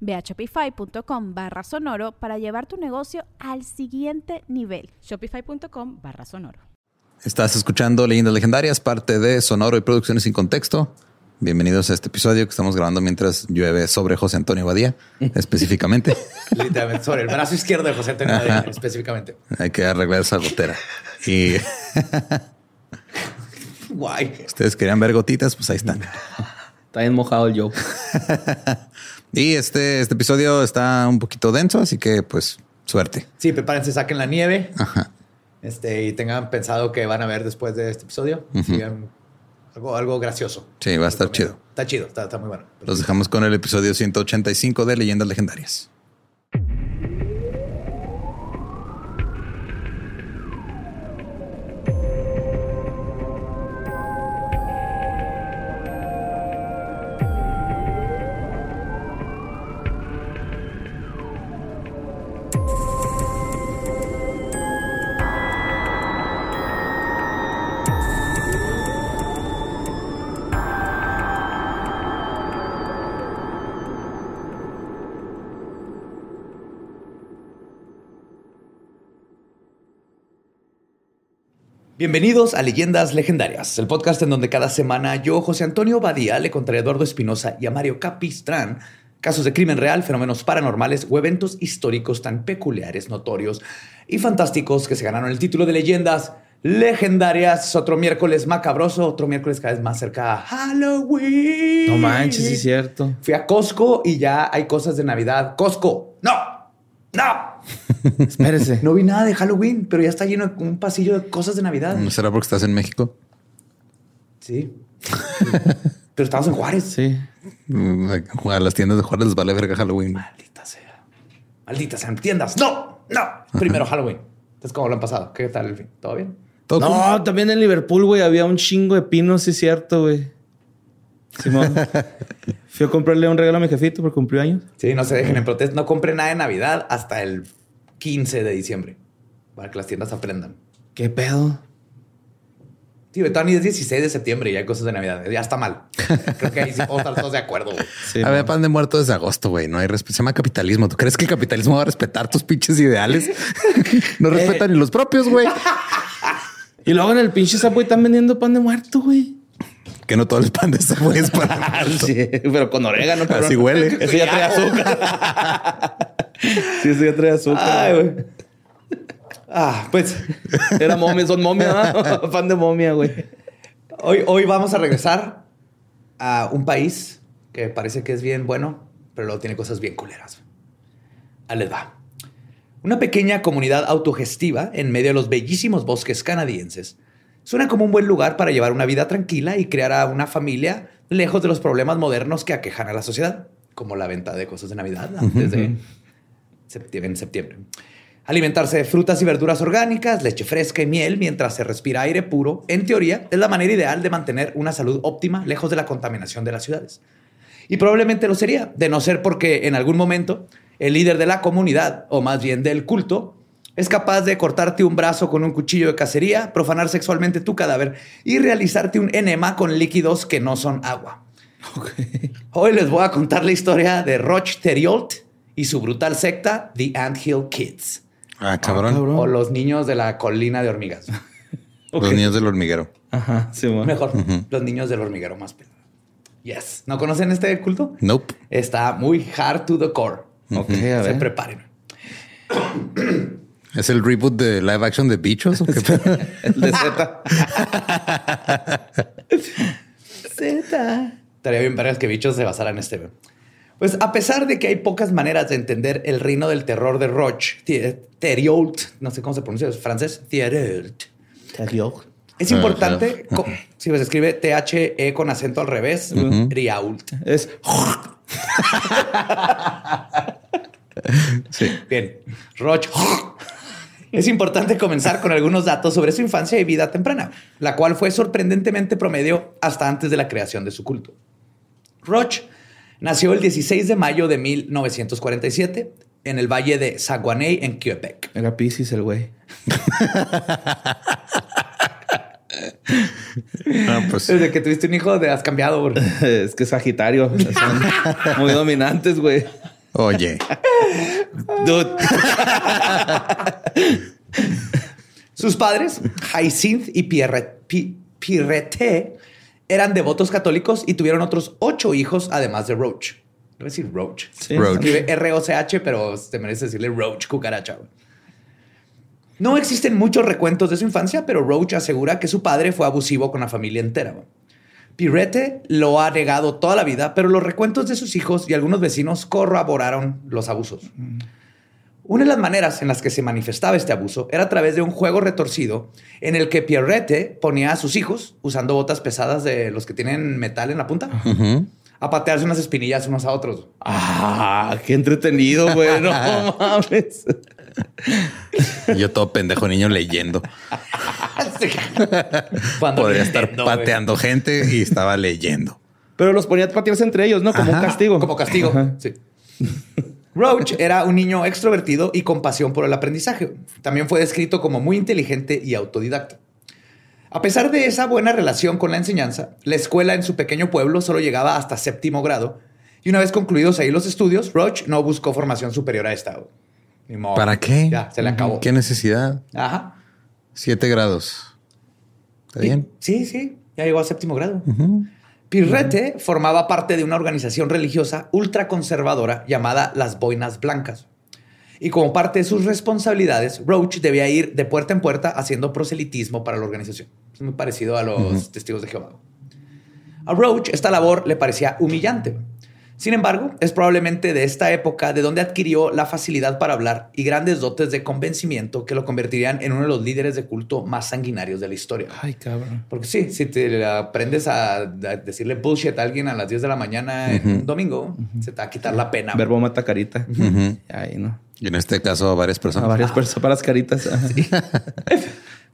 Ve a shopify.com barra sonoro para llevar tu negocio al siguiente nivel. Shopify.com barra sonoro. Estás escuchando Leyendas Legendarias, parte de Sonoro y Producciones sin Contexto. Bienvenidos a este episodio que estamos grabando mientras llueve sobre José Antonio Badía, específicamente. Literalmente sobre el brazo izquierdo de José Antonio Badía, específicamente. Hay que arreglar esa gotera. Y Guay. ustedes querían ver gotitas, pues ahí están. Está bien mojado el Joe. Y este, este episodio está un poquito denso, así que pues suerte. Sí, prepárense, saquen la nieve. Ajá. Este, y tengan pensado que van a ver después de este episodio. Sigan algo, algo gracioso. Sí, va a estar chido. Está chido, está, está muy bueno. Los dejamos con el episodio 185 de Leyendas Legendarias. Bienvenidos a Leyendas Legendarias, el podcast en donde cada semana yo, José Antonio Badía, le contaré a Eduardo Espinosa y a Mario Capistrán casos de crimen real, fenómenos paranormales o eventos históricos tan peculiares, notorios y fantásticos que se ganaron el título de Leyendas Legendarias. Otro miércoles macabroso, otro miércoles cada vez más cerca a Halloween. No manches, es cierto. Fui a Costco y ya hay cosas de Navidad. Costco, no, no. Espérese. No vi nada de Halloween, pero ya está lleno de un pasillo de cosas de Navidad. ¿No será porque estás en México? Sí. pero estamos en Juárez. Sí. Mm, A las tiendas de Juárez les vale verga Halloween. Maldita sea. Maldita sea. Tiendas. No, no. Primero Halloween. Entonces, ¿cómo lo han pasado? ¿Qué tal el fin? ¿Todo bien? Todo cool. No, también en Liverpool, güey, había un chingo de pinos, sí es cierto, güey. Simón. Fui a comprarle un regalo a mi jefito por cumplió años. Sí, no se dejen en protesta. No compren nada de Navidad hasta el 15 de diciembre. Para que las tiendas aprendan. ¿Qué pedo? Tío, todavía ni es 16 de septiembre y hay cosas de Navidad. Ya está mal. Creo que ahí sí podemos estar todos de acuerdo. Sí, Había no. pan de muerto desde agosto, güey. No hay respeto. Se llama capitalismo. ¿Tú crees que el capitalismo va a respetar tus pinches ideales? no respetan ni los propios, güey. Y luego en el pinche Subway están vendiendo pan de muerto, güey. Que no todo el pan de güey es para. Sí, pero con orégano. cabrón. Así huele. Eso ya trae azúcar. sí, eso ya trae azúcar. Ay, güey. Ah, pues Era momia, son momia, ¿no? pan de momia, güey. hoy, hoy vamos a regresar a un país que parece que es bien bueno, pero luego tiene cosas bien culeras. Ahí les va. Una pequeña comunidad autogestiva en medio de los bellísimos bosques canadienses suena como un buen lugar para llevar una vida tranquila y crear a una familia lejos de los problemas modernos que aquejan a la sociedad, como la venta de cosas de Navidad antes de septiembre, en septiembre. Alimentarse de frutas y verduras orgánicas, leche fresca y miel mientras se respira aire puro, en teoría, es la manera ideal de mantener una salud óptima lejos de la contaminación de las ciudades. Y probablemente lo sería, de no ser porque en algún momento el líder de la comunidad, o más bien del culto, es capaz de cortarte un brazo con un cuchillo de cacería, profanar sexualmente tu cadáver y realizarte un enema con líquidos que no son agua. Hoy les voy a contar la historia de Roch Theriault y su brutal secta, The Anthill Kids, Ah, cabrón. o los niños de la colina de hormigas. Los niños del hormiguero. Ajá, sí, bueno. Mejor, los niños del hormiguero más pelado. Yes. ¿No conocen este culto? Nope. Está muy hard to the core. Ok, a Se ver. preparen. ¿Es el reboot de live action de Bichos? ¿o qué? El de Z. Z. Estaría bien vergas que bichos se basaran en este. Pues a pesar de que hay pocas maneras de entender el reino del terror de Roche, Theriault, no sé cómo se pronuncia, es francés, Theriault. Es Ah, importante, co- si se escribe T-H-E con acento al revés, Riault. Es Sí. Bien, Roche. Es importante comenzar con algunos datos sobre su infancia y vida temprana, la cual fue sorprendentemente promedio hasta antes de la creación de su culto. Roche nació el 16 de mayo de 1947 en el valle de Saguenay, en Quebec. Era Pisces el güey. Ah, pues Desde que tuviste un hijo, te has cambiado. bro. Es que es Sagitario. Son muy dominantes, güey. Oye, Dude. Sus padres, Hyacinth y Pierre, Pi- Pierrette, eran devotos católicos y tuvieron otros ocho hijos, además de Roach. A decir Roach. Sí. Roach. R-O-C-H, pero te merece decirle Roach, cucaracha. No existen muchos recuentos de su infancia, pero Roach asegura que su padre fue abusivo con la familia entera. Güey. Pirrete lo ha negado toda la vida, pero los recuentos de sus hijos y algunos vecinos corroboraron los abusos. Una de las maneras en las que se manifestaba este abuso era a través de un juego retorcido en el que Pierrette ponía a sus hijos, usando botas pesadas de los que tienen metal en la punta, a patearse unas espinillas unos a otros. Ah, qué entretenido, güey. No mames. Yo todo pendejo niño leyendo. Cuando Podría estar pateando gente y estaba leyendo. Pero los ponía a patearse entre ellos, ¿no? Como un castigo. Como castigo. Ajá. Sí. Roach era un niño extrovertido y con pasión por el aprendizaje. También fue descrito como muy inteligente y autodidacta. A pesar de esa buena relación con la enseñanza, la escuela en su pequeño pueblo solo llegaba hasta séptimo grado y una vez concluidos ahí los estudios, Roach no buscó formación superior a esta. Ni modo. ¿Para qué? Ya, se le acabó. ¿Qué necesidad? Ajá. Siete grados. ¿Está bien? Sí, sí, ya llegó a séptimo grado. Pirrete formaba parte de una organización religiosa ultraconservadora llamada las Boinas Blancas. Y como parte de sus responsabilidades, Roach debía ir de puerta en puerta haciendo proselitismo para la organización. Es muy parecido a los testigos de Jehová. A Roach esta labor le parecía humillante. Sin embargo, es probablemente de esta época de donde adquirió la facilidad para hablar y grandes dotes de convencimiento que lo convertirían en uno de los líderes de culto más sanguinarios de la historia. Ay, cabrón. Porque sí, si te aprendes a, a decirle bullshit a alguien a las 10 de la mañana en un domingo, se te va a quitar la pena. Verbo mata carita. Ahí, ¿no? Y en este caso a varias A personas. varias personas para las caritas.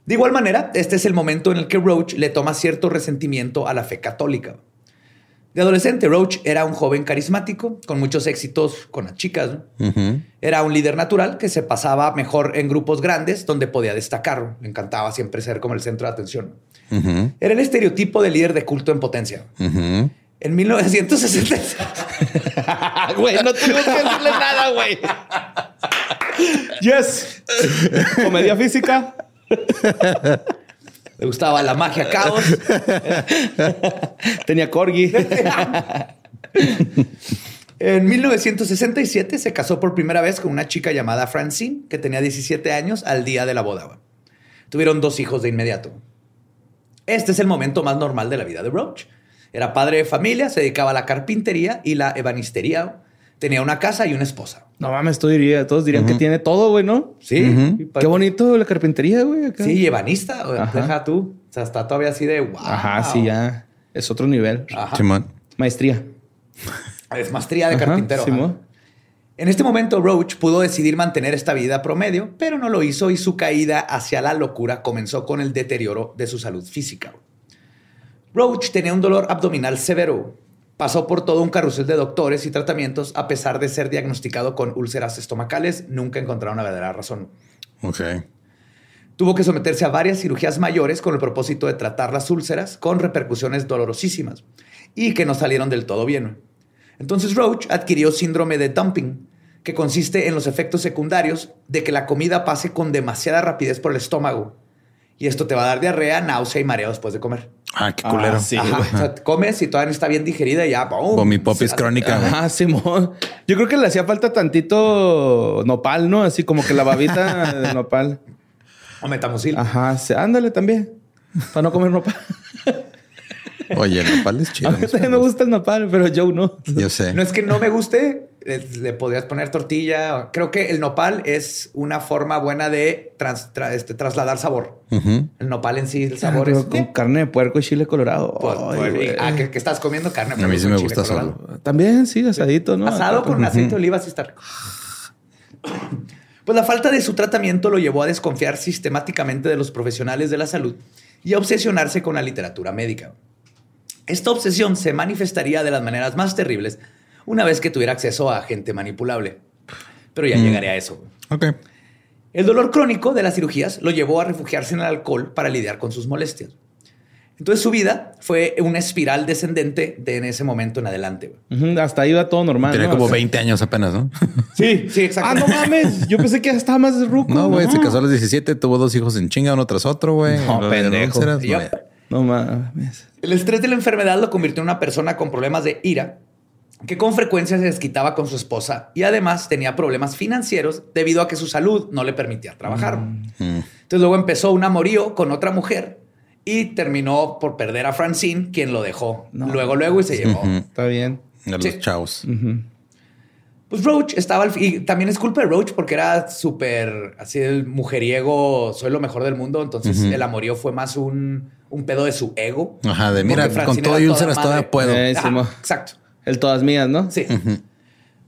De igual manera, este es el momento en el que Roach le toma cierto resentimiento a la fe católica. De adolescente, Roach era un joven carismático, con muchos éxitos con las chicas. Era un líder natural que se pasaba mejor en grupos grandes donde podía destacar. Le encantaba siempre ser como el centro de atención. Era el estereotipo de líder de culto en potencia. En 1966, Güey, no tengo que decirle nada, güey. Yes. Comedia física. le gustaba la magia caos. Tenía corgi. En 1967 se casó por primera vez con una chica llamada Francine, que tenía 17 años al día de la boda. Tuvieron dos hijos de inmediato. Este es el momento más normal de la vida de Roach. Era padre de familia, se dedicaba a la carpintería y la ebanistería. Tenía una casa y una esposa. No mames, tú dirías, todos dirían que tiene todo, güey, ¿no? Sí, Qué bonito la carpintería, güey. acá. Sí, ebanista. güey. Ajá. Deja tú. O sea, está todavía así de wow. Ajá, sí, ya. Es otro nivel. Ajá. Simón. Maestría. Es maestría de Ajá, carpintero. ajá. Simón. En este momento, Roach pudo decidir mantener esta vida promedio, pero no lo hizo y su caída hacia la locura comenzó con el deterioro de su salud física. Roach tenía un dolor abdominal severo. Pasó por todo un carrusel de doctores y tratamientos a pesar de ser diagnosticado con úlceras estomacales. Nunca encontraron la verdadera razón. Ok. Tuvo que someterse a varias cirugías mayores con el propósito de tratar las úlceras con repercusiones dolorosísimas y que no salieron del todo bien. Entonces Roach adquirió síndrome de dumping, que consiste en los efectos secundarios de que la comida pase con demasiada rapidez por el estómago. Y esto te va a dar diarrea, náusea y mareo después de comer. Ah, qué culero. Ah, sí, Ajá. O sea, comes y todavía no está bien digerida y ya, ¡pum! Vomi popis Se- crónica. Ajá, Simón. Yo creo que le hacía falta tantito nopal, ¿no? Así como que la babita de nopal. O metamucil. Ajá, sí, ándale también. Para no comer nopal. Oye, el nopal es chido. A mí también me gusta el nopal, pero Joe no. Yo sé. No es que no me guste, le, le podrías poner tortilla. Creo que el nopal es una forma buena de trans- tra- este, trasladar sabor. El nopal en sí, el sabor Pero es... con carne de puerco y chile colorado. Pues, Ay, pues, ah, que, que estás comiendo carne. A mí sí me gusta solo. También, sí, asadito, ¿no? Asado con aceite de oliva sí está rico. Pues la falta de su tratamiento lo llevó a desconfiar sistemáticamente de los profesionales de la salud y a obsesionarse con la literatura médica. Esta obsesión se manifestaría de las maneras más terribles una vez que tuviera acceso a gente manipulable. Pero ya llegaré a eso. Ok. El dolor crónico de las cirugías lo llevó a refugiarse en el alcohol para lidiar con sus molestias. Entonces su vida fue una espiral descendente de en ese momento en adelante. güey. Ujú, Hasta ahí va todo normal. Tenía ¿no? como O sea, 20 años apenas, ¿no? Sí, sí, exacto. Ah, no mames. Yo pensé que ya estaba más ruco. No, güey, se casó a los 17, tuvo dos hijos en chinga, uno tras otro, güey. No, pendejo. güey. No mames. El estrés de la enfermedad lo convirtió en una persona con problemas de ira, que con frecuencia se desquitaba con su esposa y además tenía problemas financieros debido a que su salud no le permitía trabajar. Mm. Entonces luego empezó un amorío con otra mujer y terminó por perder a Francine, quien lo dejó. No. Luego, luego y se llevó. Está bien. A los Sí. chavos. Pues Roach estaba al y también es culpa de Roach porque era súper así el mujeriego, soy lo mejor del mundo. Entonces el amorío fue más un, un pedo de su ego. Ajá, de mira, con todo y úlceras todavía puedo. Eh, Ajá, exacto. El todas mías, ¿no? Sí.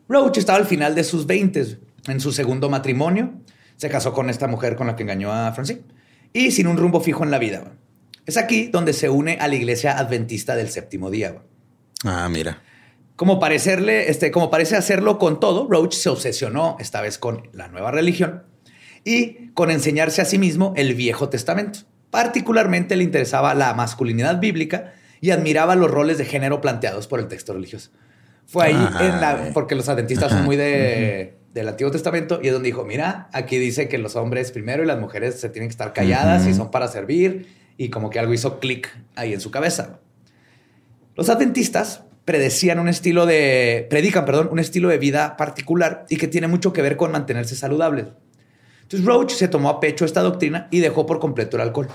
Roach estaba al final de sus 20 en su segundo matrimonio. Se casó con esta mujer con la que engañó a Francine y sin un rumbo fijo en la vida. Es aquí donde se une a la iglesia adventista del séptimo día. Ah, mira. Como, parecerle, este, como parece hacerlo con todo, Roach se obsesionó esta vez con la nueva religión y con enseñarse a sí mismo el Viejo Testamento. Particularmente le interesaba la masculinidad bíblica y admiraba los roles de género planteados por el texto religioso. Fue ahí Ajá. en la, porque los adventistas son muy de, del Antiguo Testamento y es donde dijo, mira, aquí dice que los hombres primero y las mujeres se tienen que estar calladas y son para servir y como que algo hizo clic ahí en su cabeza. Los adventistas predecían un estilo de, predican, perdón, un estilo de vida particular y que tiene mucho que ver con mantenerse saludables. Entonces Roach se tomó a pecho esta doctrina y dejó por completo el alcohol.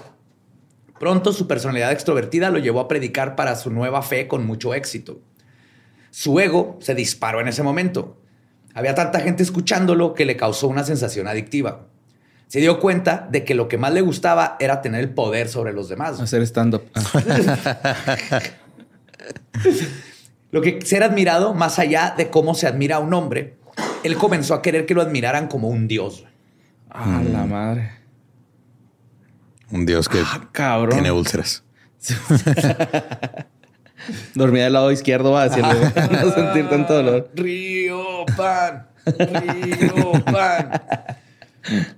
Pronto su personalidad extrovertida lo llevó a predicar para su nueva fe con mucho éxito. Su ego se disparó en ese momento. Había tanta gente escuchándolo que le causó una sensación adictiva. Se dio cuenta de que lo que más le gustaba era tener el poder sobre los demás. Hacer stand-up. Ah. Lo que ser admirado, más allá de cómo se admira a un hombre, él comenzó a querer que lo admiraran como un dios. Ah, la madre. Un dios que Ah, cabrón. tiene úlceras. Dormía del lado izquierdo va hacia no sentir tanto dolor. Río pan, río pan.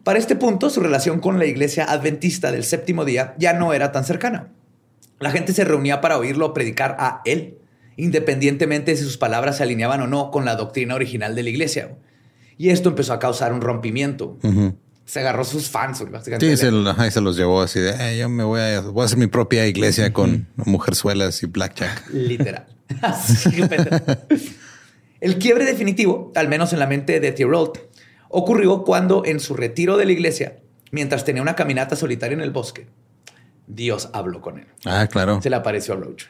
Para este punto, su relación con la iglesia adventista del séptimo día ya no era tan cercana. La gente se reunía para oírlo predicar a él, independientemente de si sus palabras se alineaban o no con la doctrina original de la iglesia. Y esto empezó a causar un rompimiento. Se agarró sus fans. básicamente. Sí, se, lo- ajá, y se los llevó así de, "Eh, yo me voy a, voy a hacer mi propia iglesia con mujerzuelas y blackjack. Literal. El quiebre definitivo, al menos en la mente de Thibault, ocurrió cuando en su retiro de la iglesia, mientras tenía una caminata solitaria en el bosque, Dios habló con él. Ah, claro. Se le apareció a Roach.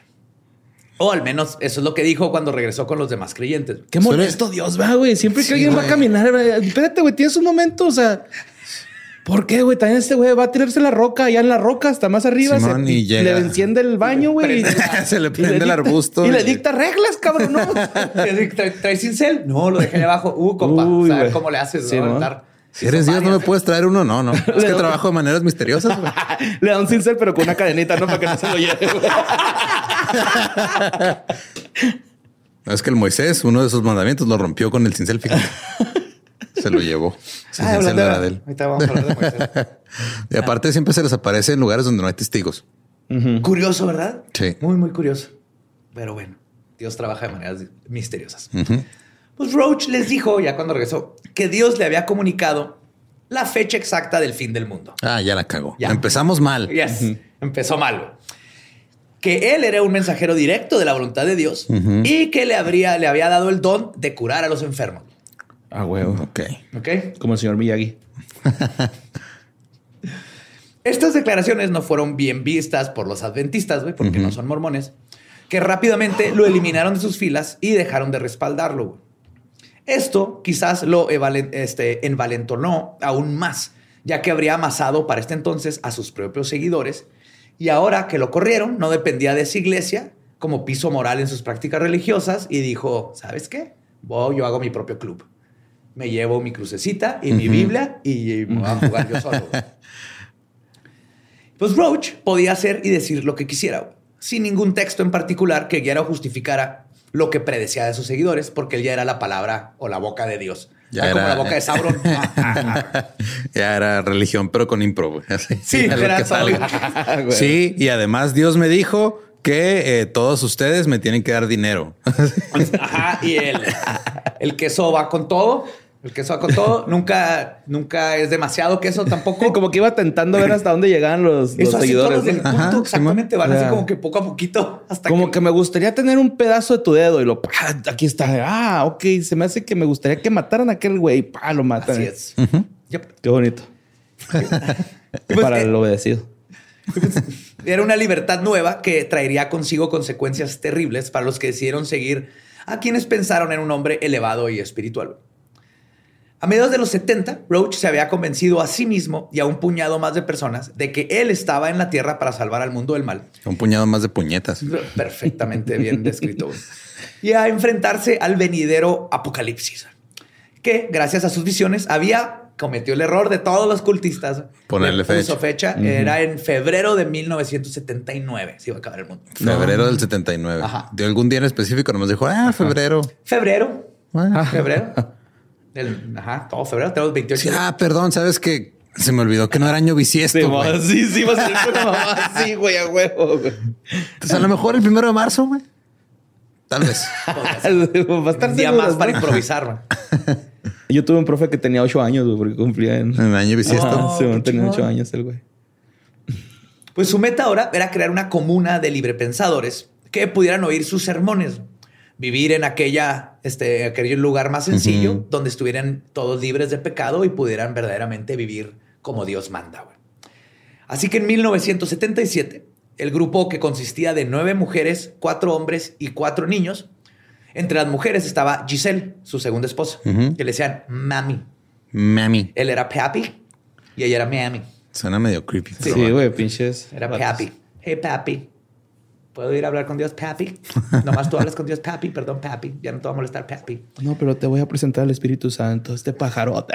O al menos eso es lo que dijo cuando regresó con los demás creyentes. Qué molesto Dios va, güey. Siempre que Sí, alguien va a caminar, espérate, güey, tienes un momento, o sea, ¿por qué, güey? También este güey va a tirarse la roca, allá en la roca, hasta más arriba, Simón, se- y llega. le enciende el baño, güey. Se le y prende el arbusto Y le dicta reglas, cabrón, ¿no? ¿Traes ¿Traes cincel? No, lo dejé ahí abajo. Uh, compa. Uy, cómo le haces. Sí, ¿no? Si eres Dios, ¿no me puedes traer uno? No, no. Es que trabajo de maneras misteriosas, güey. le da un cincel, pero con una cadenita, ¿no? Para que no se lo lleve, Es que el Moisés, uno de sus mandamientos, lo rompió con el cincel, fíjate. Se lo llevó. Ah, era de él. Ahorita vamos a hablar de Moisés. Y aparte siempre se les aparece en lugares donde no hay testigos. Curioso, ¿verdad? Sí. Muy, muy curioso. Pero bueno, Dios trabaja de maneras misteriosas. Pues Roach les dijo, ya cuando regresó, que Dios le había comunicado la fecha exacta del fin del mundo. Ah, ya la cagó. Ya. Empezamos mal. Yes. Empezó mal. que él era un mensajero directo de la voluntad de Dios y que le, habría, le había dado el don de curar a los enfermos. Ah, huevo. Ok. ¿Ok? Como el señor Miyagi. Estas declaraciones no fueron bien vistas por los adventistas, güey, porque no son mormones, que rápidamente lo eliminaron de sus filas y dejaron de respaldarlo. Esto quizás lo este, envalentonó aún más, ya que habría amasado para este entonces a sus propios seguidores y ahora que lo corrieron no dependía de esa iglesia como piso moral en sus prácticas religiosas y dijo, ¿sabes qué? Voy, yo hago mi propio club. Me llevo mi crucecita y mi Biblia y me voy a jugar yo solo. güey. Pues Roach podía hacer y decir lo que quisiera, güey, sin ningún texto en particular que guiara o justificara lo que predecía de sus seguidores, porque él ya era la palabra o la boca de Dios. Ya Ya como era- la boca de Sauron. ya era religión, pero con impro. Así, Sí, era todo. salga. Sí, y además Dios me dijo que eh, todos ustedes me tienen que dar dinero. Ajá, y el, el queso va con todo. El queso va con todo. Nunca, nunca es demasiado queso tampoco. Como que iba tentando ver hasta dónde llegaban los, los así seguidores. exactamente. Van así como que poco a poquito hasta Como que me gustaría tener un pedazo de tu dedo y lo, ¡pah! aquí está. Ah, ok. Se me hace que me gustaría que mataran a aquel güey. Pa, lo matan. Así es. Yep. Qué bonito. Pues, Para el obedecido. Era una libertad nueva que traería consigo consecuencias terribles para los que decidieron seguir a quienes pensaron en un hombre elevado y espiritual. A mediados de los 70, Roach se había convencido a sí mismo y a un puñado más de personas de que él estaba en la tierra para salvar al mundo del mal. Un puñado más de puñetas. Perfectamente bien descrito. Y a enfrentarse al venidero apocalipsis, que gracias a sus visiones había cometido el error de todos los cultistas. Ponerle Le puso fecha. fecha. Era en febrero de 1979. Se iba a acabar el mundo. Febrero del 79. Ajá. De algún día en específico nos dijo, ah, febrero. Febrero. Ah. Febrero. Del- ajá, todo febrero. Tenemos 28. Sí, ah, perdón, sabes que se me olvidó que no era año bisiesto. Sí, güey. sí, sí, va a ser una mamá así, güey, a huevo, güey. Entonces, a lo mejor el primero de marzo, güey. Tal vez. Va a estar un día más ¿no? para improvisar. man. Yo tuve un profe que tenía ocho años, güey, porque cumplía en... En año bisiesto. Ajá, sí, tenía ocho años el güey. Pues su meta ahora era crear una comuna de librepensadores que pudieran oír sus sermones, vivir en aquella, este, aquel lugar más sencillo, donde estuvieran todos libres de pecado y pudieran verdaderamente vivir como Dios manda. güey. Así que en 1977, el grupo que consistía de nueve mujeres, cuatro hombres y cuatro niños, entre las mujeres estaba Giselle, su segunda esposa, que le decían Mami. Mami. Él era Papi y ella era Mami. Suena medio creepy. Sí, güey, pinches. Era. Papi. Hey, Papi. ¿Puedo ir a hablar con Dios, Papi? Nomás tú hablas con Dios, Papi. Perdón, Papi. Ya no te va a molestar, Papi. No, pero te voy a presentar al Espíritu Santo, este pajarote.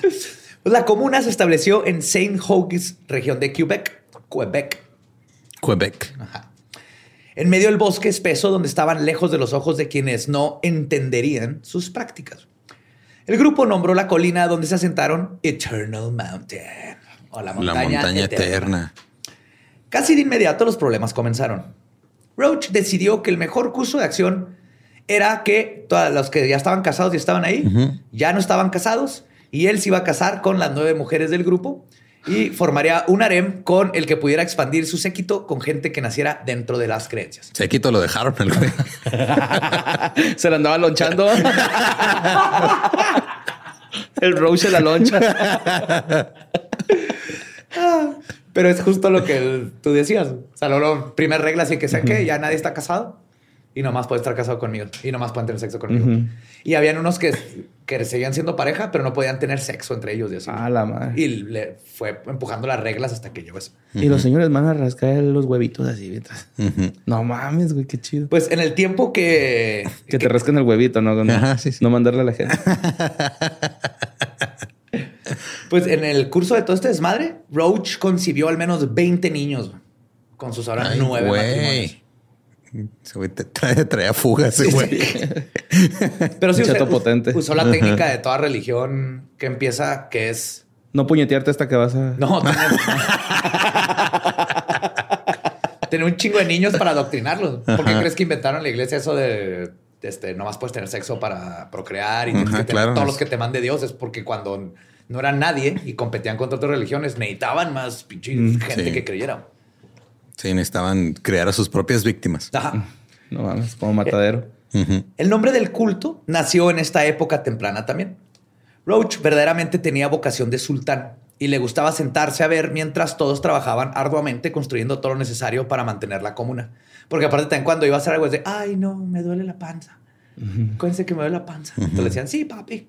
Pues la comuna se estableció en Saint Hogis, región de Quebec, Quebec, Quebec. en medio del bosque espeso donde estaban lejos de los ojos de quienes no entenderían sus prácticas. El grupo nombró la colina donde se asentaron Eternal Mountain, o la La montaña, eterna. eterna. Casi de inmediato los problemas comenzaron. Roach decidió que el mejor curso de acción era que todos los que ya estaban casados y estaban ahí, ya no estaban casados, y él se iba a casar con las nueve mujeres del grupo y formaría un harem con el que pudiera expandir su séquito con gente que naciera dentro de las creencias. Se quito lo dejaron el güey. Se la andaba lonchando. el Roach de la loncha. Pero es justo lo que tú decías. O sea, la primera regla así que sé que ya nadie está casado y nomás puede estar casado conmigo y nomás pueden tener sexo conmigo. Ujú. Y habían unos que, que seguían siendo pareja, pero no podían tener sexo entre ellos. Y, así. Ah, la madre. y le fue empujando las reglas hasta que llegó eso. Y los señores van a rascar los huevitos así mientras. Ujú. No mames, güey, qué chido. Pues en el tiempo que... Que te rasquen el huevito, ¿no? No, Ajá, sí, sí. no mandarle a la gente. Pues en el curso de todo este desmadre, Roach concibió al menos 20 niños con sus ahora Ay, nueve matrimonios. güey. Ese güey te trae, traía fuga ese güey. Pero sí potente. usó la técnica de toda religión que empieza, que es No puñetearte hasta que vas a. No, tener, tener un chingo de niños para adoctrinarlos. ¿Por qué Ajá. crees que inventaron la iglesia eso de este, nomás puedes tener sexo para procrear y tienes Ajá, que tener claro. todos los que te mande Dios? Es porque cuando no eran nadie y competían contra otras religiones. Necesitaban más pinche gente sí. que creyera. Sí, necesitaban crear a sus propias víctimas. Ajá. No mames, como matadero. Ujú. El nombre del culto nació en esta época temprana también. Roach verdaderamente tenía vocación de sultán y le gustaba sentarse a ver mientras todos trabajaban arduamente construyendo todo lo necesario para mantener la comuna. Porque aparte también cuando iba a hacer algo es de, ay no, me duele la panza. Acuérdense que me duele la panza. Entonces le decían, sí, papi.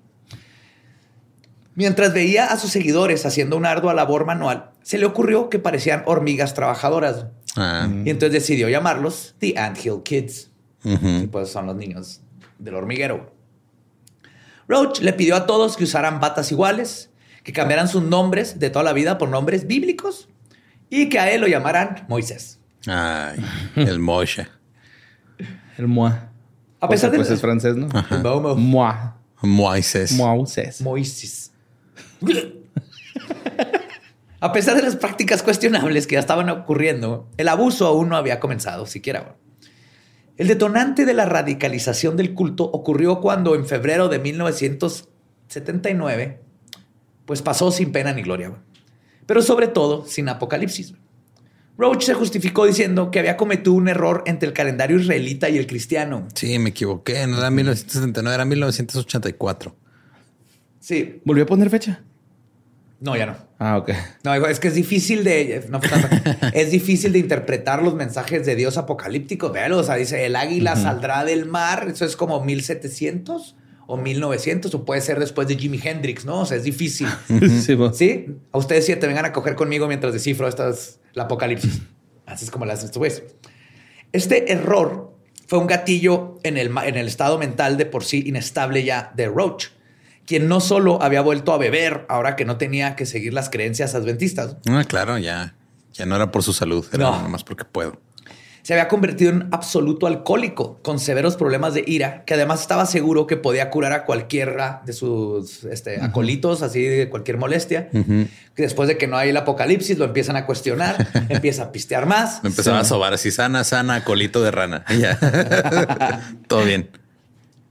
Mientras veía a sus seguidores haciendo una ardua labor manual, se le ocurrió que parecían hormigas trabajadoras. Ah, Y entonces decidió llamarlos The Anthill Kids. ujú. Y pues son los niños del hormiguero. Roach le pidió a todos que usaran batas iguales, que cambiaran sus nombres de toda la vida por nombres bíblicos y que a él lo llamaran Moisés. Ay, el Moshe. El moi. A pesar de Pues es francés, ¿no? El Momo. Moi. Moisés. Moisés. Moisés. A pesar de las prácticas cuestionables que ya estaban ocurriendo, el abuso aún no había comenzado siquiera. El detonante de la radicalización del culto ocurrió cuando en febrero de 1979, pues pasó sin pena ni gloria, pero sobre todo sin apocalipsis. Roach se justificó diciendo que había cometido un error entre el calendario israelita y el cristiano. Sí, me equivoqué. No era 1979, era 1984. Sí, ¿Volvió a poner fecha? No, ya no. Ah, ok. No, es que es difícil de. no es difícil de interpretar los mensajes de Dios apocalípticos. Véalo, o sea, dice el águila saldrá del mar. Eso es como 1700 o 1900, o puede ser después de Jimi Hendrix, ¿no? O sea, es difícil. sí, po. Sí, a ustedes siete vengan a coger conmigo mientras descifro estas, el apocalipsis. Así es como lo hacen estos. Este error fue un gatillo en el, en el estado mental de por sí inestable ya de Roach, quien no solo había vuelto a beber ahora que no tenía que seguir las creencias adventistas, Ah, claro, ya. Ya no era por su salud, era No. nomás porque puedo. se había convertido en absoluto alcohólico con severos problemas de ira, que además estaba seguro que podía curar a cualquiera de sus este, acolitos, así de cualquier molestia. Que después de que no hay el apocalipsis, lo empiezan a cuestionar, empieza a pistear más. Me empezaba a sobar así, sana, sana, colito de rana. Todo bien.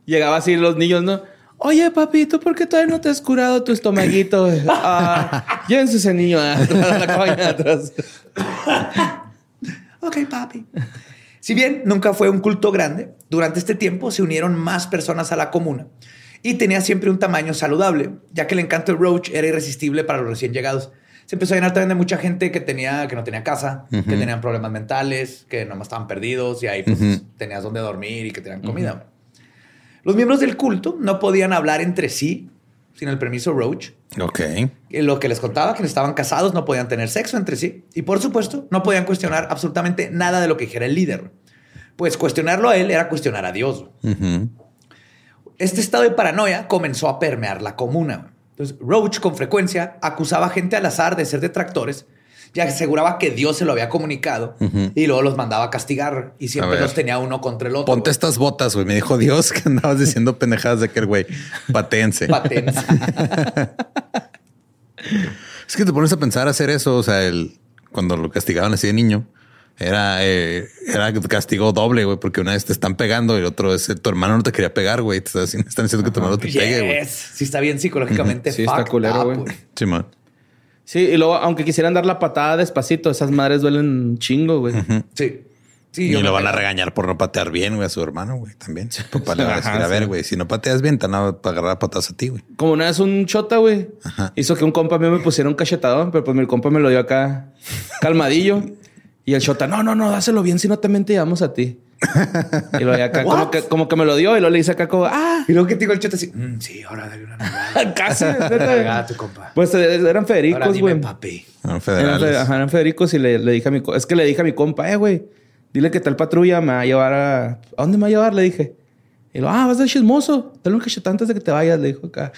Llegaba así los niños, ¿no? Oye, papi, ¿tú por qué todavía no te has curado tu estomaguito? Ah, llévense ese niño atrás, a la cabaña de atrás. Ok, papi. Si bien nunca fue un culto grande, durante este tiempo se unieron más personas a la comuna y tenía siempre un tamaño saludable, ya que el encanto de Roach era irresistible para los recién llegados. Se empezó a llenar también de mucha gente que tenía que no tenía casa, que tenían problemas mentales, que nomás estaban perdidos y ahí pues, tenías donde dormir y que tenían comida. Los miembros del culto no podían hablar entre sí sin el permiso de Roach. Ok. Lo que les contaba, que estaban casados, no podían tener sexo entre sí. Y por supuesto, no podían cuestionar absolutamente nada de lo que dijera el líder. Pues cuestionarlo a él era cuestionar a Dios. Este estado de paranoia comenzó a permear la comuna. Entonces, Roach con frecuencia acusaba a gente al azar de ser detractores y aseguraba que Dios se lo había comunicado y luego los mandaba a castigar y siempre los tenía uno contra el otro. Ponte estas botas, güey. Me dijo Dios que andabas diciendo pendejadas de aquel güey. Patense. Patentes. Es que te pones a pensar hacer eso. O sea, el, cuando lo castigaban así de niño, era, eh, era castigo doble, güey, porque una vez te están pegando y el otro es tu hermano no te quería pegar, güey. Te están diciendo que tu hermano te pegue, güey. Sí está bien psicológicamente. Sí, está culero, güey. Simón. Sí, y luego, aunque quisieran dar la patada despacito, esas madres duelen un chingo, güey. Sí. Sí, y yo lo van a regañar por no patear bien, güey, a su hermano, güey, también. Su papá le va a decir, Ajá, a ver, sí. güey, si no pateas bien, te van a agarrar patas a ti, güey. Como una vez un chota, güey, hizo que un compa mío me pusiera un cachetadón, pero pues mi compa me lo dio acá calmadillo. Y el chota, no, no, no, dáselo bien, si no también te llevamos a ti. Y lo de acá, como que, como que me lo dio y lo le hice acá como, ah, Y luego que te digo el chota así, "Mm, sí, ahora dale una nalgada. casi. Tu compa. Pues eh, eran Ahora Federicos, dime, güey. papi. Eran Eran, federales. fe- ajá, eran Federicos y le, le dije a mi... co- Es que le dije a mi compa, eh, güey, dile que tal patrulla me va a llevar a... ¿A dónde me va a llevar? Le dije. Y lo, ah, vas de chismoso. Dale un cachetón antes de que te vayas, le dijo acá.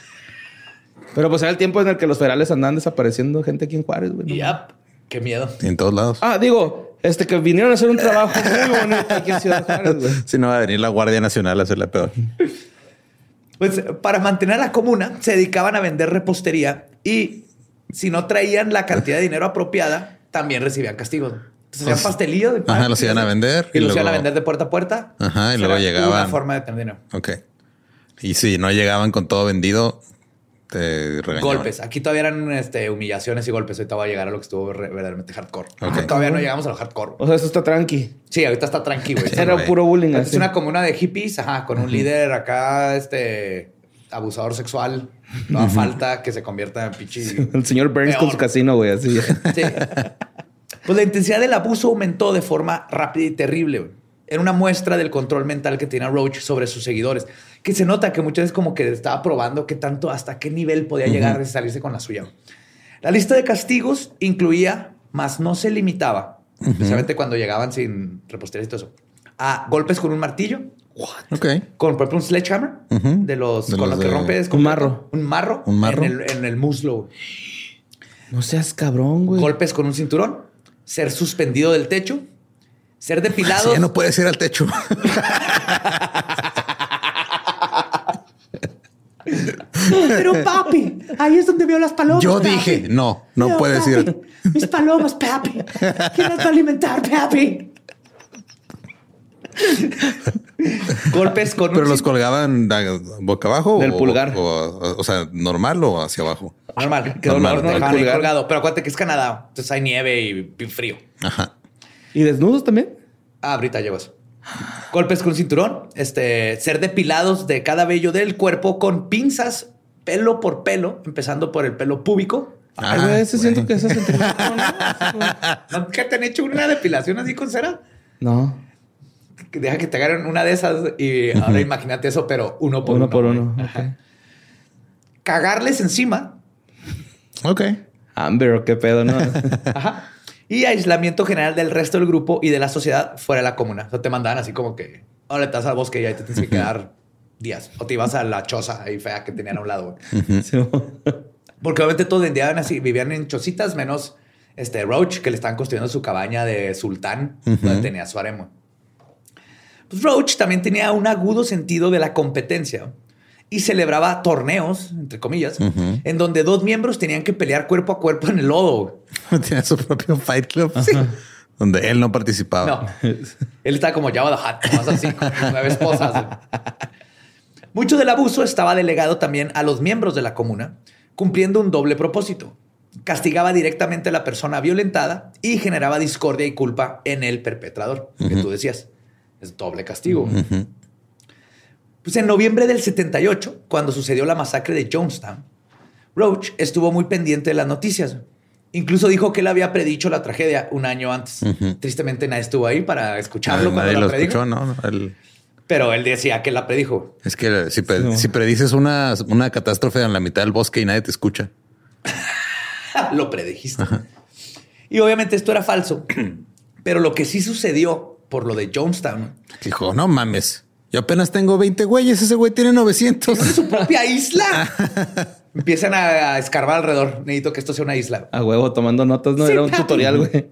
Pero pues era el tiempo en el que los federales andaban desapareciendo gente aquí en Juárez, güey. ¿no? Yep. Qué miedo. Y en todos lados. Ah, digo, este que vinieron a hacer un trabajo muy bonito aquí en Ciudad Juárez, güey. Si no va a venir la Guardia Nacional a hacerle peor. Pues para mantener a la comuna se dedicaban a vender repostería y si no traían la cantidad de dinero apropiada, también recibían castigos. Entonces hacían pastelillo de pan, Ajá, los iban a vender y, y los iban a vender de puerta a puerta. Ajá, y luego llegaban. Una forma de tener dinero. Ok. Y si no llegaban con todo vendido, te regañaban? Golpes. Aquí todavía eran este, humillaciones y golpes. Ahorita va a llegar a lo que estuvo verdaderamente hardcore. Todavía no llegamos a lo hardcore. O sea, eso está tranqui. Sí, ahorita está tranquilo, güey. Era puro bullying. Es una comuna de hippies, ajá, con un líder acá, este, abusador sexual. No da falta que se convierta en pinche... El señor Burns con su casino, güey, así. Sí. Pues la intensidad del abuso aumentó de forma rápida y terrible. güey. Era una muestra del control mental que tenía Roach sobre sus seguidores. Que se nota que muchas veces como que estaba probando qué tanto, hasta qué nivel podía llegar y salirse con la suya. La lista de castigos incluía, más no se limitaba, especialmente cuando llegaban sin repostería y todo eso, a golpes con un martillo, Ok. con por ejemplo un sledgehammer, Ujú. de los De con los lo que de- rompes. Un marro. Un marro. Un marro. En el, en el muslo. No seas cabrón, güey. golpes con un cinturón, ser suspendido del techo, ser Sí, depilado. ya no puedes ir al techo. Pero papi, ahí es donde veo las palomas. Yo papi. dije, no, no puedes papi. ir. Mis palomas, papi. ¿Quién las va a alimentar, papi? Golpes con Pero los colgaban boca abajo. Del o- pulgar. O, o- o sea, normal o hacia abajo. Normal, que Normal, no, no ahí pulgar. colgado. Pero acuérdate que es Canadá, entonces hay nieve y frío. Ajá. ¿Y desnudos también? Ah, ahorita llego a eso. Golpes con cinturón, este, ser depilados de cada vello del cuerpo con pinzas, pelo por pelo, empezando por el pelo púbico. Ah, güey, ese güey. siento que ese sentimiento. ¿Nunca te han hecho una depilación así con cera? No. Deja que te agarren una de esas y ahora imagínate eso, pero uno por uno. uno por uno. Cagarles encima. Ok. Amber, ¿o qué pedo, no? Ajá. Y aislamiento general del resto del grupo y de la sociedad fuera de la comuna. O sea, te mandaban así como que, ahora te vas al bosque y ahí te tienes que quedar días. O te ibas a la choza ahí fea que tenían a un lado. Porque obviamente todos vivían así, vivían en chocitas, menos este Roach, que le estaban construyendo su cabaña de sultán, donde tenía su harem. Pues Roach también tenía un agudo sentido de la competencia y celebraba torneos, entre comillas, en donde dos miembros tenían que pelear cuerpo a cuerpo en el lodo. Tiene su propio fight club. Donde él no participaba. No, él estaba como Java the Hutt, más así, con nueve esposas. Mucho del abuso estaba delegado también a los miembros de la comuna, cumpliendo un doble propósito. Castigaba directamente a la persona violentada y generaba discordia y culpa en el perpetrador, que tú decías. Es doble castigo. Pues en noviembre del 78, cuando sucedió la masacre de Jonestown, Roach estuvo muy pendiente de las noticias. Incluso dijo que él había predicho la tragedia un año antes. Tristemente nadie estuvo ahí para escucharlo Nadie cuando la lo predijo. escuchó, ¿no? no, él- Pero él decía que la predijo. Es que si, pre- No. si predices una, una catástrofe en la mitad del bosque y nadie te escucha. lo predijiste. Y obviamente esto era falso. Pero lo que sí sucedió por lo de Jonestown, Dijo, no mames. Yo apenas tengo 20 güeyes. Ese güey tiene 900. su propia isla. Empiezan a escarbar alrededor. Necesito que esto sea una isla. A huevo, tomando notas, no Sí, era un tutorial, güey.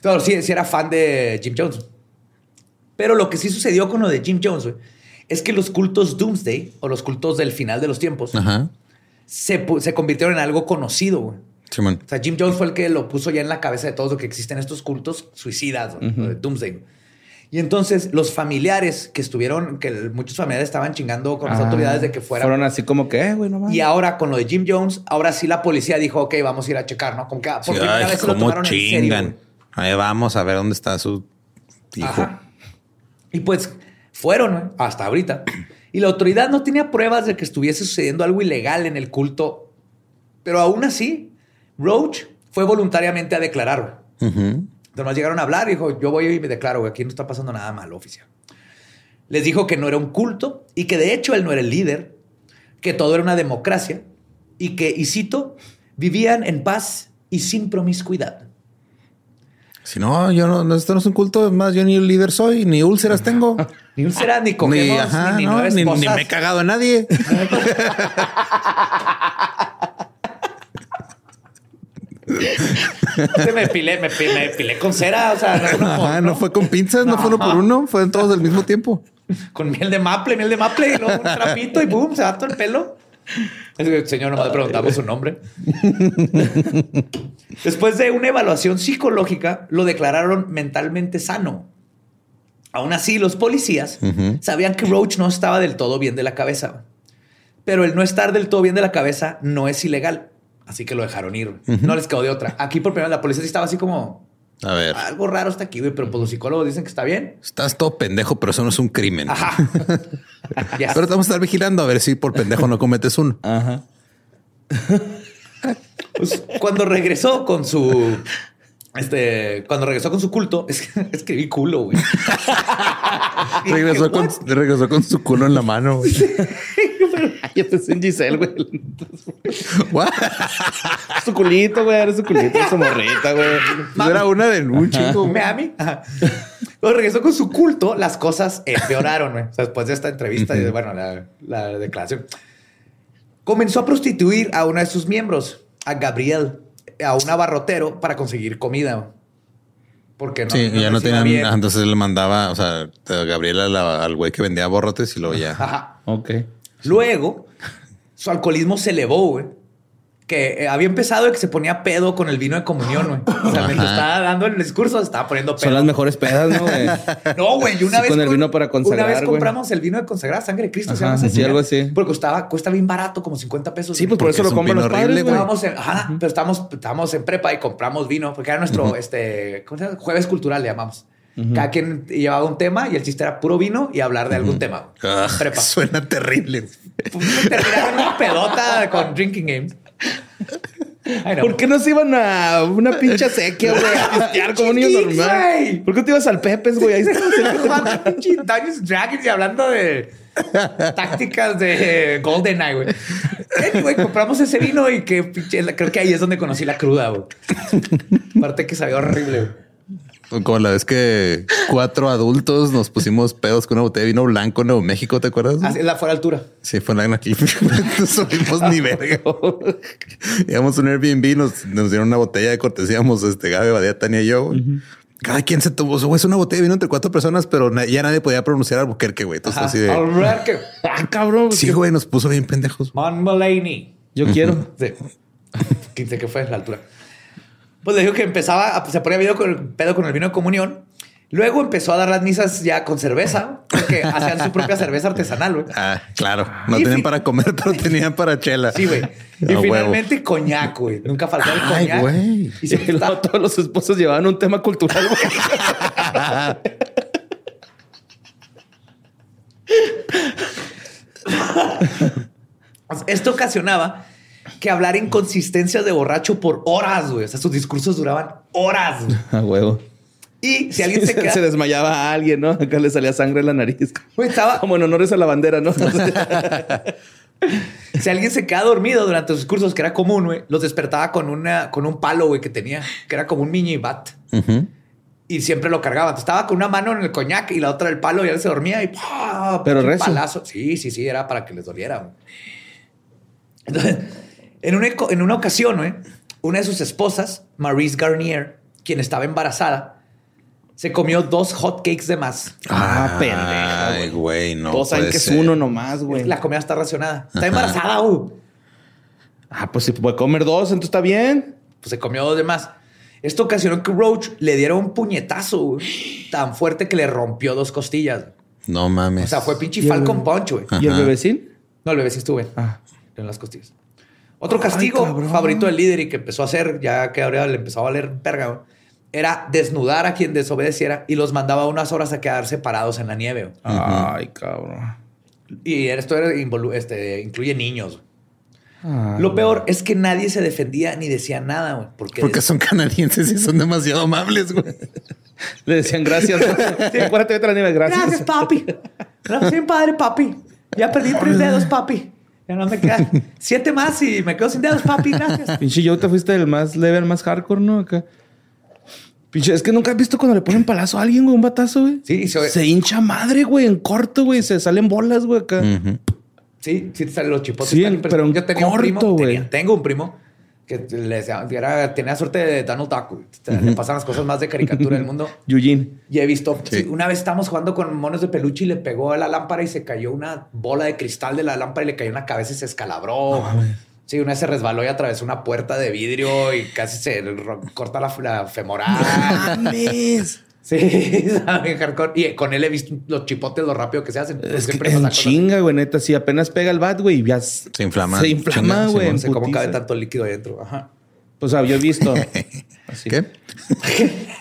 Claro, sí, sí era fan de Jim Jones. Pero lo que sí sucedió con lo de Jim Jones güey, es que los cultos Doomsday o los cultos del final de los tiempos Ajá. se, se convirtieron en algo conocido. güey. O sea, Jim Jones fue el que lo puso ya en la cabeza de todos lo que existen estos cultos suicidas, de Doomsday. Y entonces los familiares que estuvieron, que muchos familiares estaban chingando con las Ah, autoridades de que fueran. Fueron así como que, eh, güey, no mames. y ahora con lo de Jim Jones, ahora sí la policía dijo, ok, vamos a ir a checar, ¿no? Como que ah, por Sí, primera ay, vez se lo cómo tomaron en serio. chingan. Ahí vamos a ver dónde está su hijo. Ajá. Y pues fueron ¿no? hasta ahorita. Y la autoridad no tenía pruebas de que estuviese sucediendo algo ilegal en el culto. Pero aún así, Roach fue voluntariamente a declarar. Ujú. Además llegaron a hablar y dijo, yo voy y me declaro, güey, aquí no está pasando nada malo, oficial. Les dijo que no era un culto y que de hecho él no era el líder, que todo era una democracia y que, y cito, vivían en paz y sin promiscuidad. Si no, yo no, no, esto no es un culto. Es más, yo ni líder soy, ni úlceras tengo. Ni un será, ni ni, cogemos, ajá, ni, ni no, nueve ni, ni esposas. me he cagado a nadie. Me pilé, me, pi- me pilé con cera, o sea, no, no, Ajá, no, no fue con pinzas, no fue uno por uno, fueron todos al mismo tiempo. con miel de maple, miel de maple, y luego un trapito y boom, se va todo el pelo. Señor, nomás le preguntamos su nombre. Después de una evaluación psicológica, lo declararon mentalmente sano. Aún así, los policías sabían que Roach no estaba del todo bien de la cabeza. Pero el no estar del todo bien de la cabeza no es ilegal. Así que lo dejaron ir. güey. No les quedó de otra. Aquí por primera vez la policía sí estaba así como... A ver, Algo raro está aquí, güey. Pero pues los psicólogos dicen que está bien. estás todo pendejo, pero eso no es un crimen. Ajá. Pero te vamos a estar vigilando a ver si por pendejo no cometes uno. Ajá. Pues, cuando regresó con su... Este, cuando regresó con su culto, es escribí culo, güey. Regresó con, regresó con su culo en la mano. güey. Este es en Giselle, güey. What? su culito, güey. Era su culito, su morrita, güey. Pues era una de un chico. Miami. Cuando regresó con su culto, las cosas empeoraron, güey. O sea, después de esta entrevista y de, bueno, la, la declaración. Comenzó a prostituir a uno de sus miembros, a Gabriel, a un abarrotero para conseguir comida. Porque no, Sí, y ya no tenían. bien. Entonces le mandaba, o sea, a Gabriela la- al güey que vendía borrotes y luego ya. Ajá. Ok. Luego, su alcoholismo se elevó, güey. Que eh, había empezado de que se ponía pedo con el vino de comunión, güey. O sea, mientras estaba dando el discurso, estaba poniendo pedo. Son las mejores pedas, ¿no, güey? No, güey, y una Sí, vez con el vino para consagrar, Una vez güey. compramos el vino de consagrar sangre de Cristo, se Ajá, sí, algo así. Porque costaba, cuesta bien barato, como 50 pesos. Sí, pues por eso es lo compran los padres, horrible, güey. güey. Estábamos en, ajá, pero estábamos, estábamos en prepa y compramos vino, porque era nuestro este, ¿cómo se llama? jueves cultural, le llamamos. Cada quien llevaba un tema y el chiste era puro vino y hablar de algún tema. Ah, Prepa. suena terrible. Pues, Terminaron una pedota con drinking games. ¿Por qué no se iban a una pinche sequía, güey? A pistear como niños Chiquis, normal. güey. ¿Por qué te ibas al Pepes, güey? Ahí Dungeons Dragons y hablando de tácticas de GoldenEye, güey. Anyway, compramos ese vino y que pinche, creo que ahí es donde conocí la cruda, güey. Aparte que sabía horrible, güey. Como la vez que cuatro adultos nos pusimos pedos con una botella de vino blanco en Nuevo México, ¿te acuerdas? Así, la fuera altura. Sí, fue en la aquí. No subimos ni verga. Íbamos a un Airbnb, nos, nos dieron una botella de cortesía, este Gaby, Badía, Tania y yo. Cada quien se tomó, güey, es una botella de vino entre cuatro personas, pero na- ya nadie podía pronunciar Albuquerque, güey. Entonces, Ajá. así de. Al ver que Ah, cabrón. Sí, güey, nos puso bien pendejos. Mon Mulaney. Yo quiero. Sí. ¿Qué qué fue la altura? Pues le digo que empezaba, a- se ponía video con el pedo con el vino de comunión. Luego empezó a dar las misas ya con cerveza, porque hacían su propia cerveza artesanal, güey. Ah, claro. No Y tenían fin- para comer, pero tenían para chela. Sí, güey. Y A huevo. finalmente coñac, güey. Nunca faltó el Ay, coñac. güey. Y Y siempre luego estaba- todos los esposos llevaban un tema cultural, güey. Esto ocasionaba que hablar inconsistencias de borracho por horas, güey. O sea, sus discursos duraban horas. güey. A huevo. Y si alguien se se, queda... se desmayaba a alguien, ¿no? Acá le salía sangre en la nariz. Güey, estaba... Como en honores a la bandera, ¿no? Si alguien se queda dormido durante los discursos, que era común, güey, los despertaba con, una, con un palo, güey, que tenía, que era como un mini bat. Ujú. Y siempre lo cargaba. Entonces, estaba con una mano en el coñac y la otra el palo y él se dormía y ¡pah! Pero palazo. Sí, sí, sí, era para que les doliera. güey. Entonces, en una, en una ocasión, güey, una de sus esposas, Maurice Garnier, quien estaba embarazada, se comió dos hot cakes de más. Ah, pendejo, Ay, güey, no. Todos saben que es uno nomás, güey. La comida está racionada. Está embarazada, güey. Ah, pues si puede comer dos, entonces está bien. pues se comió dos de más. Esto ocasionó que Roach le diera un puñetazo güey, tan fuerte que le rompió dos costillas. No mames. O sea, fue pinche Falcon. Punch, güey. ¿Y el bebecín? No, el bebé sí estuve Ah. en las costillas. Otro castigo favorito del líder y que empezó a hacer, ya que ahora le empezó a valer verga, güey, era desnudar a quien desobedeciera y los mandaba unas horas a quedar separados en la nieve. Ay, cabrón. Y esto era este, incluye niños. Ah, Lo peor es que nadie se defendía ni decía nada, güey. Porque, Porque son canadienses y son demasiado amables, güey. Le decían gracias. sí. Acuérdate de otra nieve, gracias. Gracias, papi. Gracias, padre, papi. Ya perdí tres dedos, papi. Ya no me quedan siete más y me quedo sin dedos, papi. Gracias. Pinche yo te fuiste del más leve al más hardcore, ¿no? Acá. Pinche, es que nunca has visto cuando le ponen palazo a alguien, güey, un batazo, güey. Sí, se- Se hincha madre, güey, en corto, güey. Se salen bolas, güey, acá. Sí, sí te salen los chipotes. Sí, pero en yo tenía un primo, güey. tenía- tengo un primo que le decía, era- tenía suerte de Duck. güey. Le pasan las cosas más de caricatura del mundo. Eugene. Y he visto, Sí. una vez estábamos jugando con monos de peluche y le pegó a la lámpara y se cayó una bola de cristal de la lámpara y le cayó en la cabeza y se escalabró. sí, una vez se resbaló y atravesó una puerta de vidrio y casi se corta la, la femoral. Sí, sabe, hardcore. Y con él he visto los chipotes, lo rápido que se hacen. Es que Siempre en chinga, güey, neta. Si apenas pega el bat, güey, ya se inflama. Se inflama, Chinga, güey. No sé cómo cabe tanto líquido ahí adentro. Ajá. O sea, yo he visto. así. ¿Qué?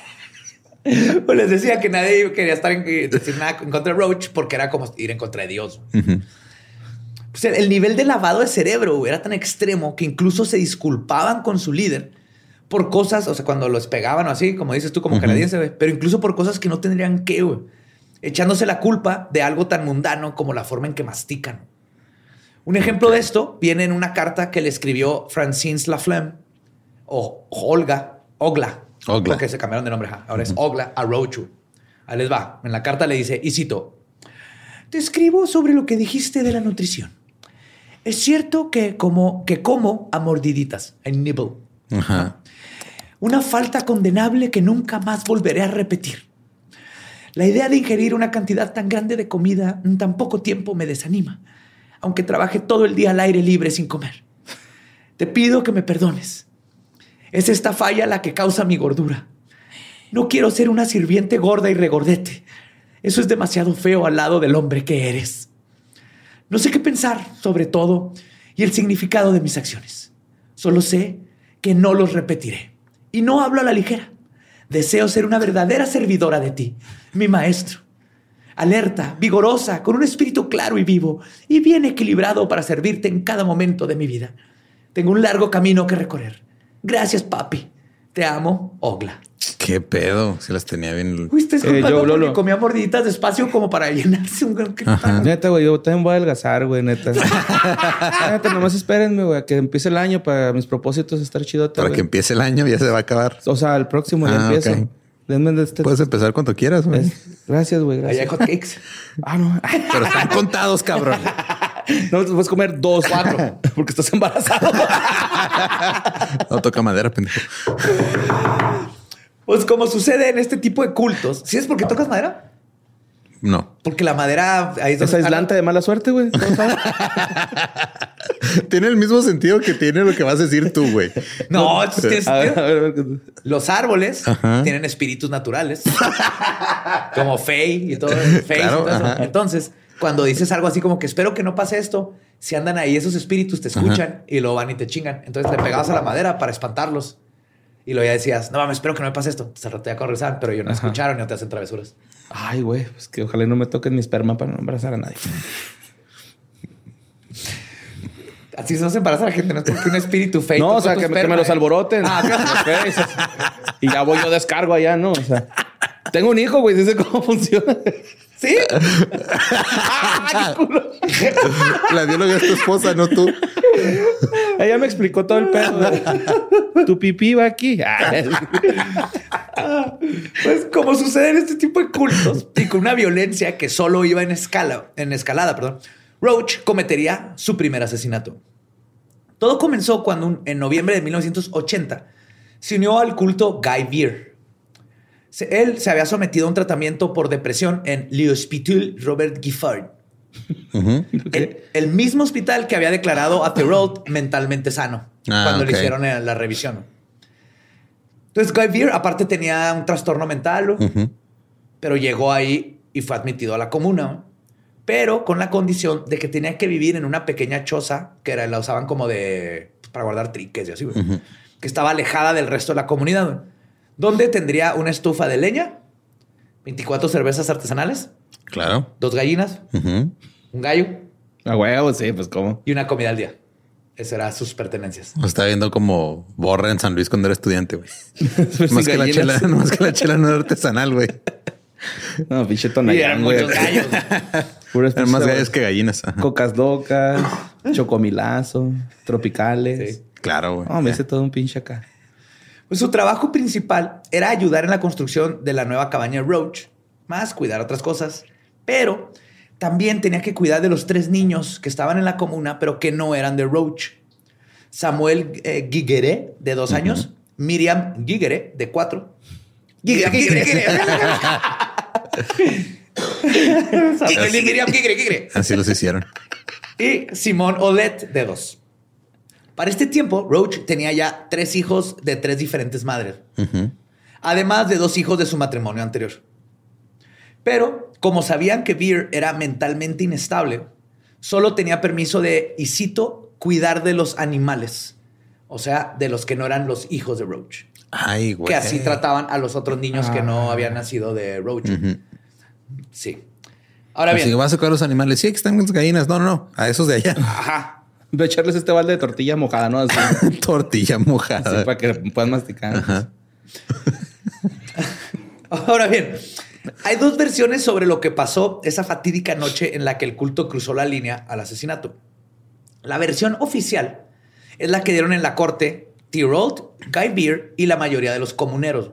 Pues les decía que nadie quería estar en, decir nada en contra de Roach porque era como ir en contra de Dios. Pues el, el nivel de lavado de cerebro güey, era tan extremo que incluso se disculpaban con su líder por cosas, o sea, cuando los pegaban o así, como dices tú, como canadiense, güey, pero incluso por cosas que no tendrían que, güey, echándose la culpa de algo tan mundano como la forma en que mastican. Un ejemplo de esto viene en una carta que le escribió Francine Laflemme o Olga, Ogla, Ogla. porque se cambiaron de nombre, ahora es Ogla a Rochu. Ahí les va. En la carta le dice, y cito, te escribo sobre lo que dijiste de la nutrición. Es cierto que como, que como a mordiditas, I nibble. Ajá. Una falta condenable que nunca más volveré a repetir. La idea de ingerir una cantidad tan grande de comida en tan poco tiempo me desanima, aunque trabaje todo el día al aire libre sin comer. Te pido que me perdones. Es esta falla la que causa mi gordura. No quiero ser una sirviente gorda y regordete. Eso es demasiado feo al lado del hombre que eres. No sé qué pensar sobre todo y el significado de mis acciones. Solo sé que no los repetiré. Y no hablo a la ligera. Deseo ser una verdadera servidora de ti, mi maestro. Alerta, vigorosa, con un espíritu claro y vivo, y bien equilibrado para servirte en cada momento de mi vida. Tengo un largo camino que recorrer. Gracias, papi. Te amo, Ogla. ¿Qué pedo? Si las tenía bien. Uy, Eh, yo, Lolo. comía mordiditas despacio como para llenarse un... ¿Qué tal? Neta, güey, yo también voy a adelgazar, güey, neta. neta, nomás espérenme, güey, a que empiece el año para mis propósitos estar chido. Para que empiece el año ya se va a acabar. O sea, el próximo ya Ah, empiezo. Denme de este. Puedes empezar cuando quieras, güey. Es- Gracias, güey, Allá hay gracias. hotcakes. Ah, no. Pero están contados, cabrón. No, te puedes comer dos. Cuatro. Porque estás embarazado. No toca madera, pendejo. Pues como sucede en este tipo de cultos. ¿Sí es porque tocas madera? No. Porque la madera... Ahí es Es aislante de mala suerte, güey. Tiene el mismo sentido que tiene lo que vas a decir tú, güey. No, a ver, a ver. Los árboles Ajá. tienen espíritus naturales, como Fey y todo. Fays y todo eso. Entonces, cuando dices algo así como que espero que no pase esto, si andan ahí esos espíritus te escuchan y lo van y te chingan. Entonces le pegabas a la madera para espantarlos. Y luego ya decías, no mames, espero que no me pase esto. Se rato ya regresar, pero ellos no Ajá. escucharon y no te hacen travesuras. Ay, güey, pues que ojalá no me toquen mi esperma para no embarazar a nadie. Así se embaraza la gente, no es porque un espíritu fake. No, o sea, que, me- que esperma, me los alboroten. Ah, y ya voy yo descargo allá, ¿no? O sea, tengo un hijo, güey, dice cómo funciona. ¿Sí? La bióloga es tu esposa, no tú. Ella me explicó todo el pedo. Tu pipí va aquí. Ah, Pues como sucede en este tipo de cultos y con una violencia que solo iba en escala, en escalada, perdón, Roach cometería su primer asesinato. Todo comenzó cuando un- en noviembre de 1980 se unió al culto Guy Beer. Él se había sometido a un tratamiento por depresión en l'Hospital Robert Giffard, el, el mismo hospital que había declarado a Therold mentalmente sano Ah, cuando le hicieron eh, la revisión. Entonces, Guy Beer, aparte, tenía un trastorno mental, Ujú. pero llegó ahí y fue admitido a la comuna, ¿no? pero con la condición de que tenía que vivir en una pequeña choza que era, la usaban como de para guardar triques y así, que estaba alejada del resto de la comunidad, donde tendría una estufa de leña, 24 cervezas artesanales, Claro. dos gallinas, Ujú. un gallo A huevo, sí, pues cómo. y una comida al día. Esas eran sus pertenencias. Lo estaba viendo como borra en San Luis cuando era estudiante, güey. Pues más, que la gallinas. chela, más que la chela no era artesanal, güey. No, pinche tonallán, güey. muchos gallos. Puras Eran más gallos que gallinas. Ajá. Cocas locas, chocomilazo, tropicales. Sí. Claro, güey. No, me hice todo un pinche acá. Pues su trabajo principal era ayudar en la construcción de la nueva cabaña Roach, más cuidar otras cosas, pero también tenía que cuidar de los tres niños que estaban en la comuna, pero que no eran de Roach. Samuel eh, Guigueré, de dos años, Miriam Guigueré, de cuatro. Guigueré, Guigueré, Miriam Guigueré, Guigueré. Así los hicieron. Y Simón Olet, de dos. Para este tiempo, Roach tenía ya tres hijos de tres diferentes madres. Además de dos hijos de su matrimonio anterior. Pero como sabían que Beer era mentalmente inestable, solo tenía permiso de, y cito, cuidar de los animales. O sea, de los que no eran los hijos de Roach. Ay, güey. Que así trataban a los otros niños que no habían nacido de Roach. Sí. Ahora que bien. vas a cuidar a los animales. Sí, aquí están las gallinas. No, no, no. A esos de allá. Ajá. Voy a echarles este balde de tortilla mojada, ¿no? Así, Tortilla mojada. así para que puedan masticar. Ajá. Ahora bien, hay dos versiones sobre lo que pasó esa fatídica noche en la que el culto cruzó la línea al asesinato. La versión oficial es la que dieron en la corte Tirold, Guy Beer y la mayoría de los comuneros.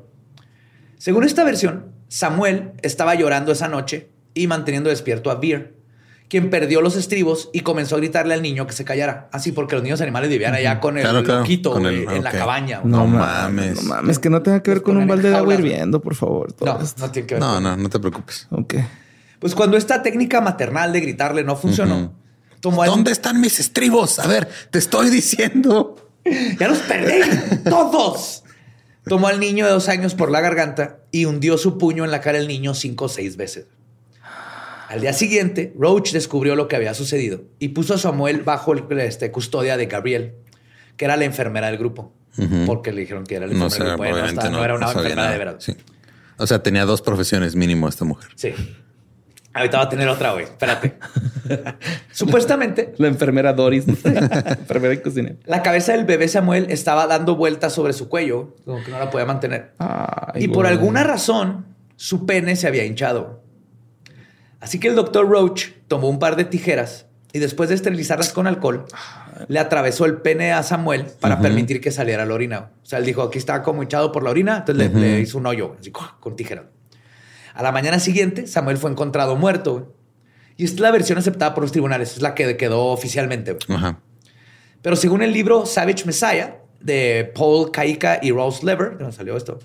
Según esta versión, Samuel estaba llorando esa noche y manteniendo despierto a Beer, quien perdió los estribos y comenzó a gritarle al niño que se callara. Así porque los niños animales vivían allá con el Claro, claro. loquito, Con el- en la cabaña. No ma- mames. No mames, que no tenga que ver con un balde de agua hirviendo, por favor. todo No, esto. no tiene que ver. No, no, no te preocupes. Ok. Pues cuando esta técnica maternal de gritarle no funcionó, tomó al- ¿Dónde están mis estribos? A ver, te estoy diciendo. ¡Ya los perdí! ¡Todos! Tomó al niño de dos años por la garganta y hundió su puño en la cara del niño cinco o seis veces. Al día siguiente, Roach descubrió lo que había sucedido y puso a Samuel bajo el, este, custodia de Gabriel, que era la enfermera del grupo, porque le dijeron que era la No enfermera sé, del grupo. no no, no era una enfermera de verdad. Sí. O sea, tenía dos profesiones mínimo esta mujer. Sí. Ahorita va a tener otra, güey. Espérate. Supuestamente, La enfermera Doris. enfermera y cocinera. la cabeza del bebé Samuel estaba dando vueltas sobre su cuello, como que no la podía mantener. Ay, y por alguna razón, su pene se había hinchado. Así que el doctor Roach tomó un par de tijeras y después de esterilizarlas con alcohol, le atravesó el pene a Samuel para permitir que saliera la orina. O sea, él dijo, aquí está como hinchado por la orina, entonces le- le, hizo un hoyo, así con tijera. A la mañana siguiente, Samuel fue encontrado muerto. Y esta es la versión aceptada por los tribunales, es la que quedó oficialmente. Pero según el libro Savage Messiah de Paul Kaika y Rose Lever, de salió esto,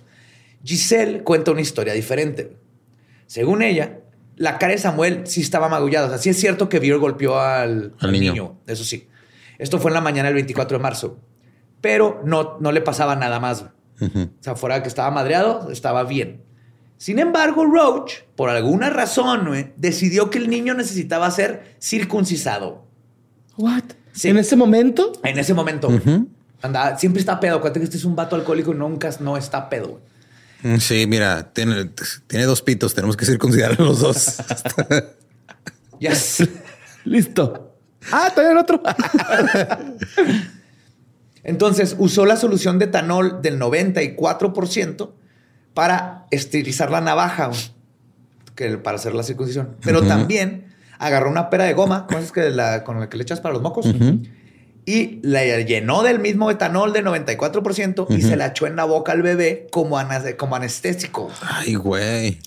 Giselle cuenta una historia diferente. Según ella, la cara de Samuel sí estaba magullada. O sea, sí es cierto que Beer golpeó al, Al niño. niño. Eso sí. Esto fue en la mañana del 24 de marzo. Pero no, no le pasaba nada más. Ujú. O sea, fuera que estaba madreado, estaba bien. Sin embargo, Roach, por alguna razón, güey, decidió que el niño necesitaba ser circuncisado. What? Sí. En ese momento. En ese momento. Ujú. Anda, siempre está pedo. Acuérdate que este es un vato alcohólico y nunca no está pedo. Sí, mira, tiene, tiene dos pitos. Tenemos que circuncidar los dos. Ya. Listo. Ah, todavía el otro. Entonces usó la solución de etanol del 94% para esterilizar la navaja que para hacer la circuncisión. Pero también agarró una pera de goma, ¿cómo es que la, con la que le echas para los mocos? Y la llenó del mismo etanol del 94% y se la echó en la boca al bebé como, como anestésico. Ay, güey.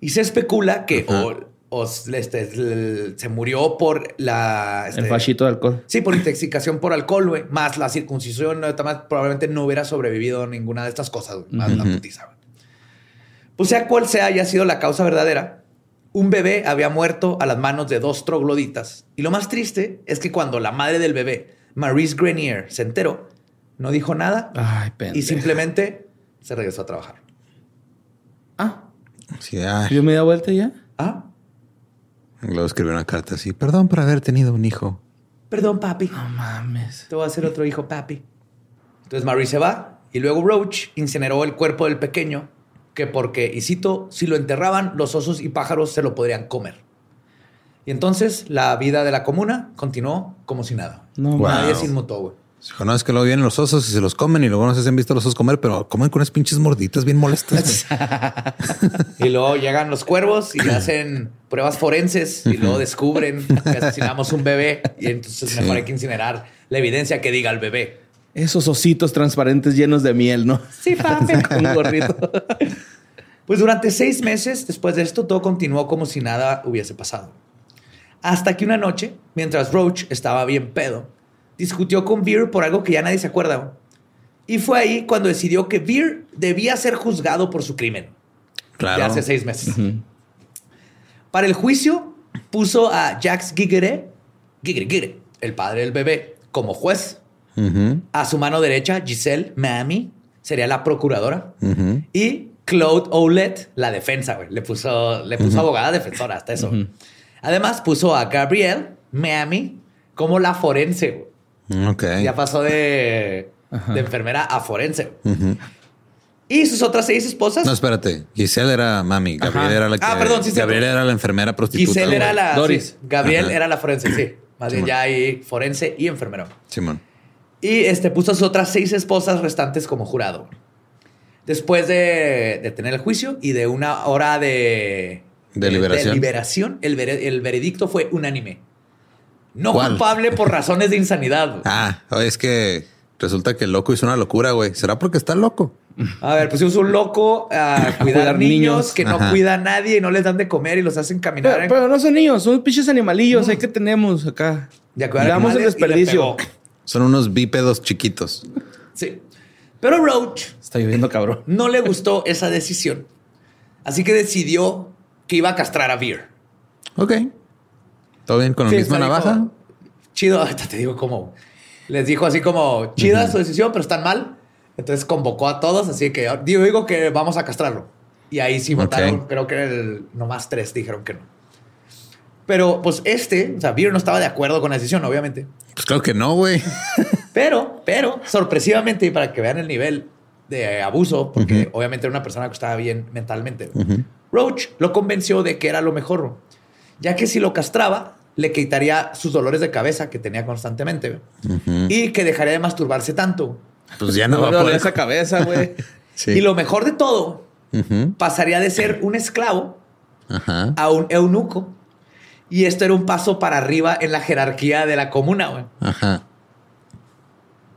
Y se especula que o, o este, el- se murió por la... El este, fachito de alcohol. Sí, por intoxicación por alcohol, güey. Más la circuncisión, no, más probablemente no hubiera sobrevivido a ninguna de estas cosas, güey. Más la putiza, güey. Pues sea cual sea haya sido la causa verdadera, un bebé había muerto a las manos de dos trogloditas. Y lo más triste es que cuando la madre del bebé, Maurice Grenier, se enteró, no dijo nada Ay, y simplemente se regresó a trabajar. Ah, Sí, ay. yo me da vuelta ya. Ah, Luego escribió una carta así. Perdón por haber tenido un hijo. perdón, papi. No mames. Te voy a hacer otro hijo, papi. Entonces Maurice se va y luego Roach incineró el cuerpo del pequeño, que porque, y cito, si lo enterraban, los osos y pájaros se lo podrían comer. Y entonces la vida de la comuna continuó como si nada. No Wow. Nadie se inmutó, güey. Dijo, no, es que luego vienen los osos y se los comen y luego no sé si han visto los osos comer, pero comen con unas pinches morditas bien molestas. Y luego llegan los cuervos y hacen pruebas forenses y luego descubren que asesinamos un bebé y entonces Sí. mejor hay que incinerar la evidencia que diga el bebé. Esos ositos transparentes llenos de miel, ¿no? Sí, papi. Con un gorrito. Pues durante seis meses después de esto, todo continuó como si nada hubiese pasado. Hasta que una noche, mientras Roach estaba bien pedo, discutió con Beer por algo que ya nadie se acuerda. Y fue ahí cuando decidió que Beer debía ser juzgado por su crimen. Claro. Ya hace seis meses. Para el juicio, puso a Jax Gigere, Gigere, Gigere, el padre del bebé, como juez. Ujú, A su mano derecha, Giselle Miami, sería la procuradora. ujú. Y Claude Oulet la defensa, güey. Le puso, le puso abogada defensora, hasta eso. Además, puso a Gabrielle Miami como la forense. Ok. Ya pasó de, de enfermera a forense. Y sus otras seis esposas. No, espérate. Giselle era mami. Gabriel era la que. Ah, perdón, sí, Gabriel era la enfermera prostituta. Giselle era la. Doris. sí, Gabriel Ajá. era la forense, sí. Más bien ya hay forense y enfermero. Simón. Y este puso a sus otras seis esposas restantes como jurado. Después de, de tener el juicio y de una hora de, Deliberación. liberación, el, vere- el veredicto fue unánime. No ¿Cuál? culpable por razones de insanidad. güey. Ah, es que resulta que el loco hizo una locura, güey. ¿Será porque está loco? A ver, pusimos un loco a cuidar, cuidar niños, niños. que no Ajá. cuida a nadie y no les dan de comer y los hacen caminar. Pero, en- pero no son niños, son pinches animalillos ahí que tenemos acá. de damos el desperdicio. Son unos bípedos chiquitos. Sí. Pero Roach Está lloviendo cabrón. no le gustó esa decisión. Así que decidió que iba a castrar a Veer. Ok. ¿Todo bien con la Sí, misma navaja? dijo, chido, ahorita te digo cómo. Les dijo así como, chida su decisión, pero están mal. Entonces convocó a todos, así que digo, digo que vamos a castrarlo. Y ahí sí votaron, creo que el, nomás tres dijeron que no. Pero pues este, o sea, Beer no estaba de acuerdo con la decisión, obviamente. Pues claro que no, güey. Pero, pero, sorpresivamente, y para que vean el nivel de abuso, porque obviamente era una persona que estaba bien mentalmente, Roach lo convenció de que era lo mejor, ya que si lo castraba, le quitaría sus dolores de cabeza que tenía constantemente y que dejaría de masturbarse tanto. Pues ya no, No, va a poder. esa cabeza, güey. Sí. Y lo mejor de todo, pasaría de ser un esclavo Ajá. a un eunuco. Y esto era un paso para arriba en la jerarquía de la comuna, güey. Ajá.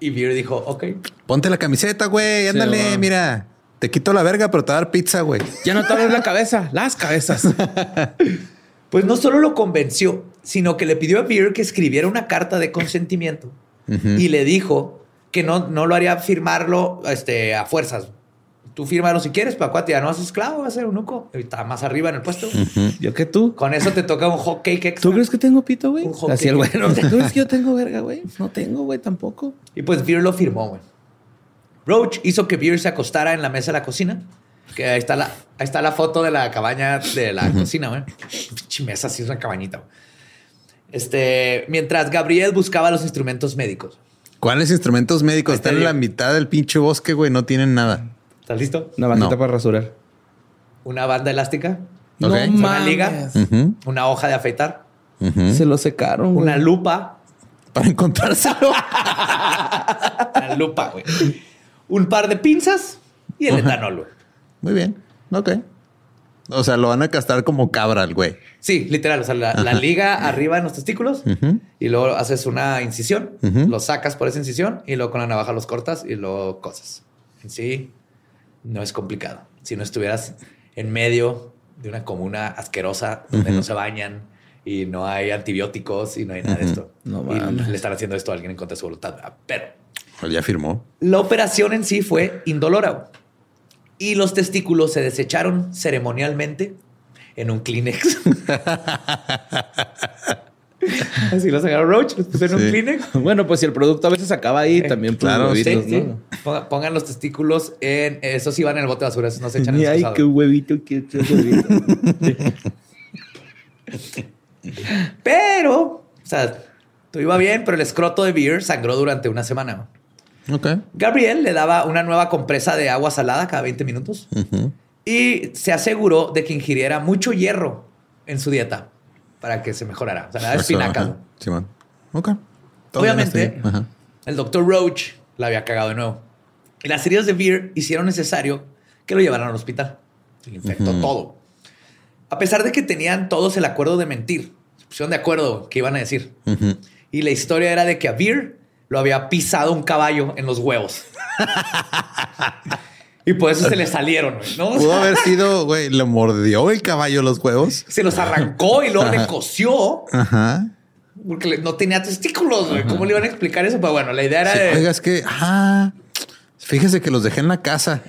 Y Beer dijo, ok. Ponte la camiseta, güey. Ándale, mira. Te quito la verga, pero te voy a dar pizza, güey. Ya no te abres la cabeza, las cabezas. Pues no solo lo convenció, sino que le pidió a Beer que escribiera una carta de consentimiento y le dijo que no, no lo haría firmarlo este, a fuerzas. Tú fírmalo si quieres, pero acuérdate, ya no vas esclavo, vas a ser eunuco. Está más arriba en el puesto. Yo que tú. Con eso te toca un hot cake extra. ¿Tú crees que tengo pito, güey? Un hot Así el cake. ¿no? ¿Tú crees que yo tengo verga, güey? No tengo, güey, tampoco. Y pues Beer lo firmó, güey. Roach hizo que Beer se acostara en la mesa de la cocina. Que ahí está la, ahí está la foto de la cabaña de la cocina, güey. Mesa, sí es una cabañita. güey. Este, mientras Gabriel buscaba los instrumentos médicos. ¿Cuáles instrumentos médicos? Están en la mitad del pinche bosque, güey. No tienen nada. ¿Estás listo? Una bandita No. para rasurar. Una banda elástica, Ok. No una liga, Ujú, una hoja de afeitar, ujú. Se lo secaron, una lupa, Para encontrárselo. una lupa, güey. Un par de pinzas y el etanol, güey. Muy bien. Ok. O sea, lo van a castar como cabra al güey. Sí, literal. O sea, la, la liga arriba en los testículos y luego haces una incisión, Ujú. lo sacas por esa incisión y luego con la navaja los cortas y luego cosas. En sí, no es complicado. Si no estuvieras en medio de una comuna asquerosa donde no se bañan y no hay antibióticos y no hay nada de esto. No y le están haciendo esto a alguien en contra de su voluntad. Ah, Pero Pues ya firmó. la operación en sí fue indolora y los testículos se desecharon ceremonialmente en un Kleenex. Así los agarró Roach, los pusieron en un Sí. Kleenex. Bueno, pues si el producto a veces acaba ahí, Eh, también claro, huevitos, Sí, sí. ¿no? Ponga- Pongan los testículos en. Esos sí van en el bote de basura, esos no se echan en el ay, qué huevito, qué qué huevito. Pero, o sea, todo iba bien, pero el escroto de Beer sangró durante una semana. Ok. Gabriel le daba una nueva compresa de agua salada cada 20 minutos Ujú. y se aseguró de que ingiriera mucho hierro en su dieta para que se mejorara. O sea, daba Eso, espinacas. ajá. Simón. Ok. Todo Obviamente. Ajá. el doctor Roach la había cagado de nuevo. Y las heridas de Beer hicieron necesario que lo llevaran al hospital. Se le infectó Ujú. todo. A pesar de que tenían todos el acuerdo de mentir, se pusieron de acuerdo que iban a decir. Ujú. Y la historia era de que a Beer lo había pisado un caballo en los huevos. y por eso se le salieron, güey, ¿no? Pudo haber sido, güey, le mordió el caballo los huevos. Se los arrancó y luego le cosió Ajá. porque no tenía testículos, güey. ¿Cómo le iban a explicar eso? Pero bueno, la idea era Sí, de... Oiga, es que, ah, fíjese que los dejé en la casa.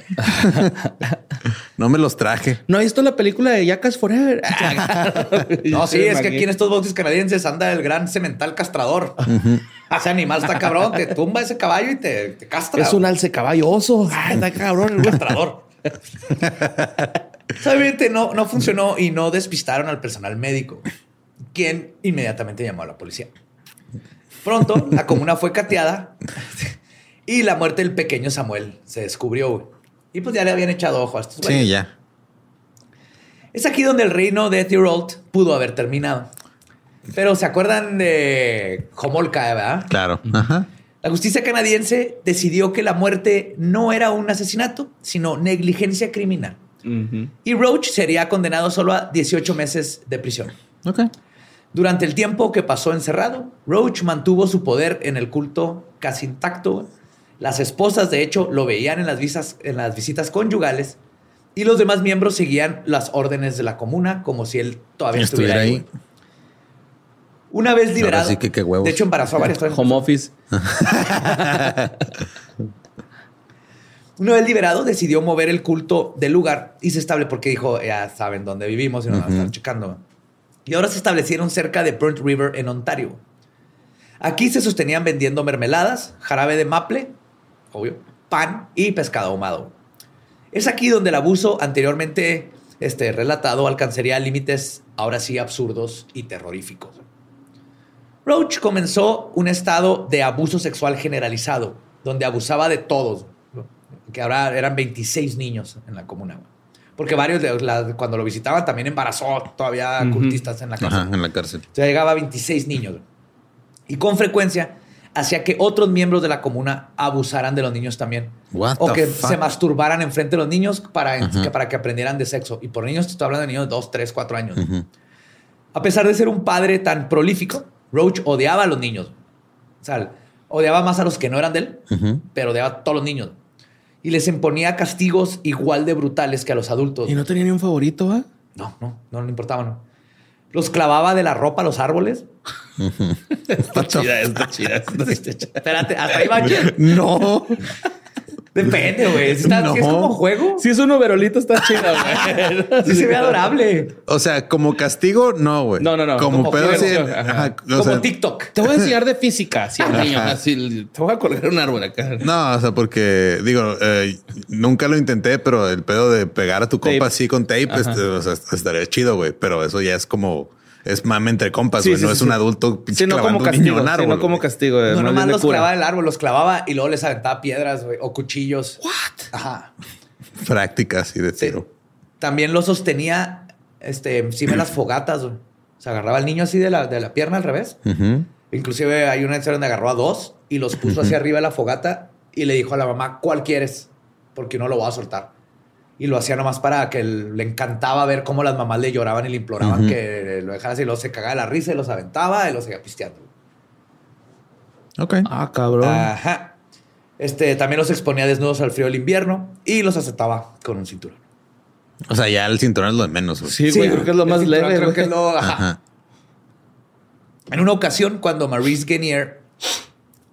no me los traje. ¿No has visto la película de Jackass Forever? No, sí, es que aquí en estos botes canadienses anda el gran cemental castrador. Ese animal está cabrón, te tumba ese caballo y te, te castra. Es un alce caballo oso. Ay, está cabrón. el castrador. Obviamente no, no funcionó y no despistaron al personal médico, quien inmediatamente llamó a la policía. Pronto, la comuna fue cateada y la muerte del pequeño Samuel se descubrió. güey. Y pues ya le habían echado ojo a estos güeyes. Sí, ya. Es aquí donde el reino de Thierold pudo haber terminado. Pero ¿se acuerdan de Homolka, verdad? Claro. Ajá. La justicia canadiense decidió que la muerte no era un asesinato, sino negligencia criminal. Y Roach sería condenado solo a 18 meses de prisión. Ok. Durante el tiempo que pasó encerrado, Roach mantuvo su poder en el culto casi intacto. Las esposas, de hecho, lo veían en las, visas- en las visitas conyugales y los demás miembros seguían las órdenes de la comuna como si él todavía estuviera, Estuviera ahí. Una vez liberado, sí que qué huevos. de hecho embarazó a varias personas. Home office. Una vez liberado, decidió mover el culto del lugar y se estableció porque dijo, ya saben dónde vivimos y nos van a estar checando. Y ahora se establecieron cerca de Burnt River en Ontario. Aquí se sostenían vendiendo mermeladas, jarabe de maple, obvio, pan y pescado ahumado. Es aquí donde el abuso anteriormente este, relatado alcanzaría límites ahora sí absurdos y terroríficos. Roach comenzó un estado de abuso sexual generalizado, donde abusaba de todos, que ahora eran 26 niños en la comuna. Porque varios, de la- cuando lo visitaban, también embarazó todavía Ujú. cultistas en la casa. Ajá, en la cárcel. O sea, llegaba a 26 niños. Y con frecuencia hacía que otros miembros de la comuna abusaran de los niños también. What o que fuck? se masturbaran enfrente de los niños para, que, para que aprendieran de sexo. Y por niños te estoy hablando de niños de 2, 3, 4 años. A pesar de ser un padre tan prolífico, Roach odiaba a los niños. O sea, odiaba más a los que no eran de él, pero odiaba a todos los niños. Y les imponía castigos igual de brutales que a los adultos. Y no tenía ni un favorito, ¿ah? No, no, no le importaba, no. Los clavaba de la ropa a los árboles. Está chida, está chida. Espérate, hasta ahí va. No. Depende, güey. Si, si es No. como juego, Si es un overolito, está chida, güey. sí se ve adorable. O sea, como castigo, no, güey. No, no, no. Como, Como pedo así. como sea, TikTok. Te voy a enseñar de física, al niño. Así, te voy a colgar un árbol acá. No, o sea, porque digo, eh, nunca lo intenté, pero el pedo de pegar a tu compa Tape. así con tape, este, o sea, estaría chido, güey. Pero eso ya es como, es mame entre compas, Sí, güey. sí, no sí, es sí. un adulto pinche Sí, no clavando como un niño castigo. en un sí, árbol, no como castigo. No, más nomás los cura. clavaba el árbol, los clavaba y luego les aventaba piedras, güey, o cuchillos. ¿What? Ajá. Prácticas y de Sí. tiro. También lo sostenía este, encima de las fogatas. güey. Se agarraba al niño así de la, de la pierna al revés. Ujú. Inclusive hay una historia donde agarró a dos y los puso hacia arriba de la fogata y le dijo a la mamá, ¿cuál quieres? Porque no lo voy a soltar. Y lo hacía nomás para que le encantaba ver cómo las mamás le lloraban y le imploraban que lo dejara así. Y luego se cagaba de la risa y los aventaba y los seguía pisteando. Ok. Ah, cabrón. Ajá. Este, también los exponía desnudos al frío del invierno y los aceptaba con un cinturón. O sea, ya el cinturón es lo de menos, güey. sí, güey, creo que es lo más leve. Creo güey. que es lo... ajá. Ajá. En una ocasión, cuando Maurice Guenier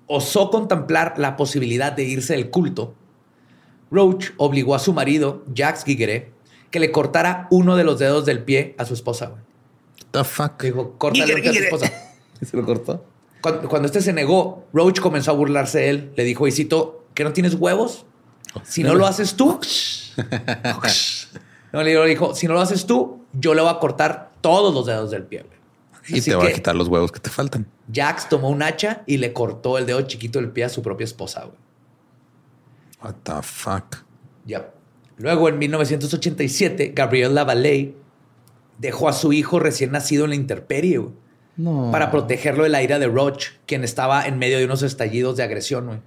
osó contemplar la posibilidad de irse del culto, Roach obligó a su marido, Jacques Guigueret, que le cortara uno de los dedos del pie a su esposa. güey. The fuck. Le dijo, córtale a tu esposa. Se lo cortó. Cuando, cuando este se negó, Roach comenzó a burlarse de él. Le dijo, y cito, ¿que no tienes huevos? Si no lo haces tú... no, le dijo, si no lo haces tú, yo le voy a cortar todos los dedos del pie. güey". Y Así te va a quitar los huevos que te faltan. Jax tomó un hacha y le cortó el dedo chiquito del pie a su propia esposa. güey. What the fuck. Ya. Luego, en 1987, Gabriel Lavalley dejó a su hijo recién nacido en la intemperie güey, No. para protegerlo de la ira de Roach, quien estaba en medio de unos estallidos de agresión. güey.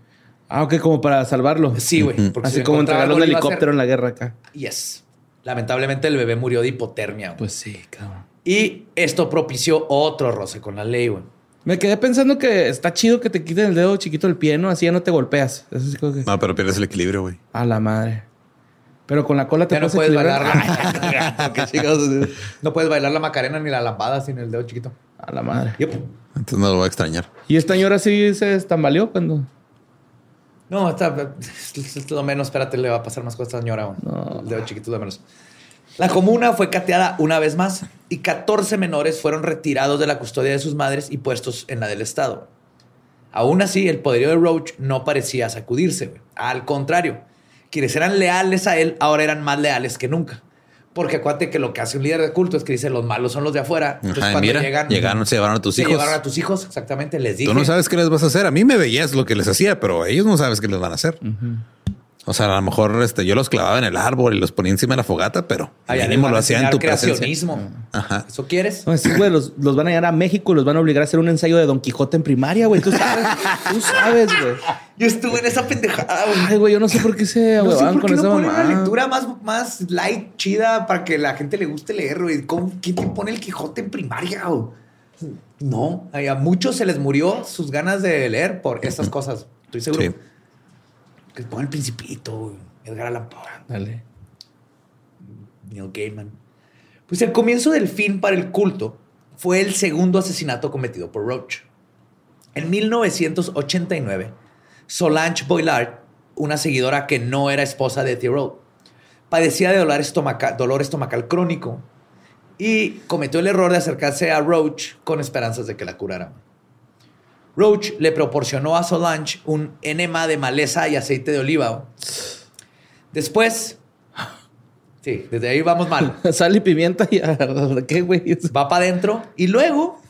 Ah, ok, como para salvarlo. Sí, güey. si Así le como entregarlo un helicóptero en la guerra acá. Yes. Lamentablemente, el bebé murió de hipotermia. güey. Pues sí, cabrón. Y esto propició otro roce con la ley. güey. Me quedé pensando que está chido que te quiten el dedo chiquito del pie, ¿no? Así ya no te golpeas. Eso sí creo que... No, pero pierdes el equilibrio, güey. A la madre. Pero con la cola te Ya no puedes equilibrar. bailar la... No puedes bailar la macarena ni la lambada sin el dedo chiquito. A la madre. Yep. Entonces no lo voy a extrañar. ¿Y esta señora sí se estambaleó cuando...? No, está, es lo menos. Espérate, le va a pasar más cosas a esta señora. güey. No. El dedo chiquito es lo menos. La comuna fue cateada una vez más y 14 menores fueron retirados de la custodia de sus madres y puestos en la del Estado. Aún así, el poderío de Roach no parecía sacudirse. Al contrario, quienes eran leales a él ahora eran más leales que nunca. Porque acuérdate que lo que hace un líder de culto es que dice los malos son los de afuera. Entonces, Ajá, cuando mira, llegan, llegaron, se llevaron a tus se hijos. llevaron a tus hijos, exactamente. Les dije. Tú no sabes qué les vas a hacer. A mí me veías lo que les hacía, pero ellos no sabes qué les van a hacer. O sea, a lo mejor este, yo los clavaba en el árbol y los ponía encima de la fogata, pero les mínimo lo hacía en tu presencia. creacionismo. Ajá. ¿Eso quieres? No, sí, güey, los, los van a llevar a México y los van a obligar a hacer un ensayo de Don Quijote en primaria, güey. Tú sabes, tú sabes, güey. Yo estuve en esa pendejada, güey. Ay, güey, yo no sé por qué se No sé por con qué no esa ponen una lectura más, más light, chida, para que la gente le guste leer, güey. ¿Cómo- ¿Quién te pone el Quijote en primaria? güey? No, a a muchos se les murió sus ganas de leer por estas cosas. Estoy seguro. Sí. Que pongan el Principito, Edgar Allan Poe, Dale. Neil Gaiman. Pues el comienzo del fin para el culto fue el segundo asesinato cometido por Roach. En 1989, Solange Boylard, una seguidora que no era esposa de Thoreau, padecía de dolor, estomacal, dolor estomacal crónico y cometió el error de acercarse a Roach con esperanzas de que la curara. Roach le proporcionó a Solange un enema de maleza y aceite de oliva. Después, sí, desde ahí vamos mal. Sal y pimienta y ¿qué, güey? Va para adentro y luego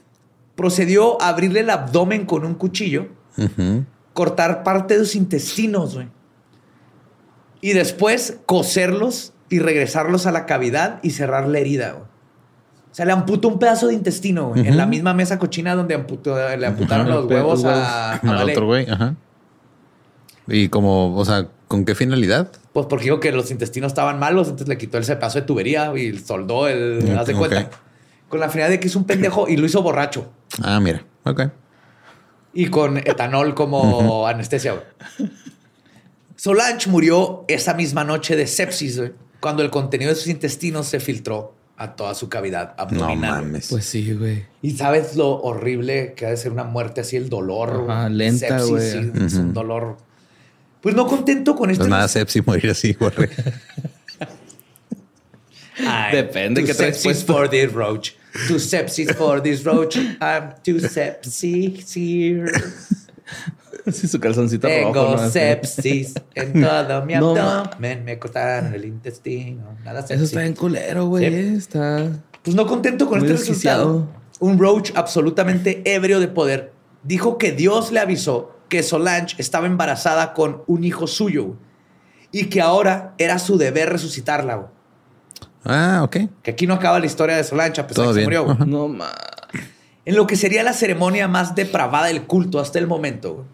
procedió a abrirle el abdomen con un cuchillo, cortar parte de sus intestinos, güey. Y después coserlos y regresarlos a la cavidad y cerrar la herida, güey. O sea, le amputó un pedazo de intestino, güey, en la misma mesa cochina donde amputó- le amputaron Ajá, los huevos a, a otro güey, ajá. Y como, o sea, ¿con qué finalidad? Pues porque dijo que los intestinos estaban malos, entonces le quitó ese pedazo de tubería y soldó el... Ok, haz de cuenta. Con la finalidad de que es un pendejo y lo hizo borracho. Ah, mira. Ok. y con etanol como anestesia. güey. Solange murió esa misma noche de sepsis güey, cuando el contenido de sus intestinos se filtró a toda su cavidad No abdominal. mames. Pues sí, güey. Y sabes lo horrible que ha de ser una muerte así, el dolor. Ajá, lenta, Sepsis, güey. sí, Es un dolor. Pues no contento con esto. Pues nada, sepsi morir así, güey. I'm Depende qué traes sepsis for this roach. Too sepsis for this roach. I'm too sepsis here. Sí, su calzoncito Tengo rojo. Así. sepsis en todo mi No. abdomen. Me cortaron el intestino. Nada sepsis. Eso está bien culero, güey. Sí. Está... Pues no contento con Muy este resultado, desquiciado. un Roach absolutamente ebrio de poder dijo que Dios le avisó que Solange estaba embarazada con un hijo suyo y que ahora era su deber resucitarla. güey. Ah, ok. Que aquí no acaba la historia de Solange a pesar Todo de que se murió. güey. No, ma... En lo que sería la ceremonia más depravada del culto hasta el momento,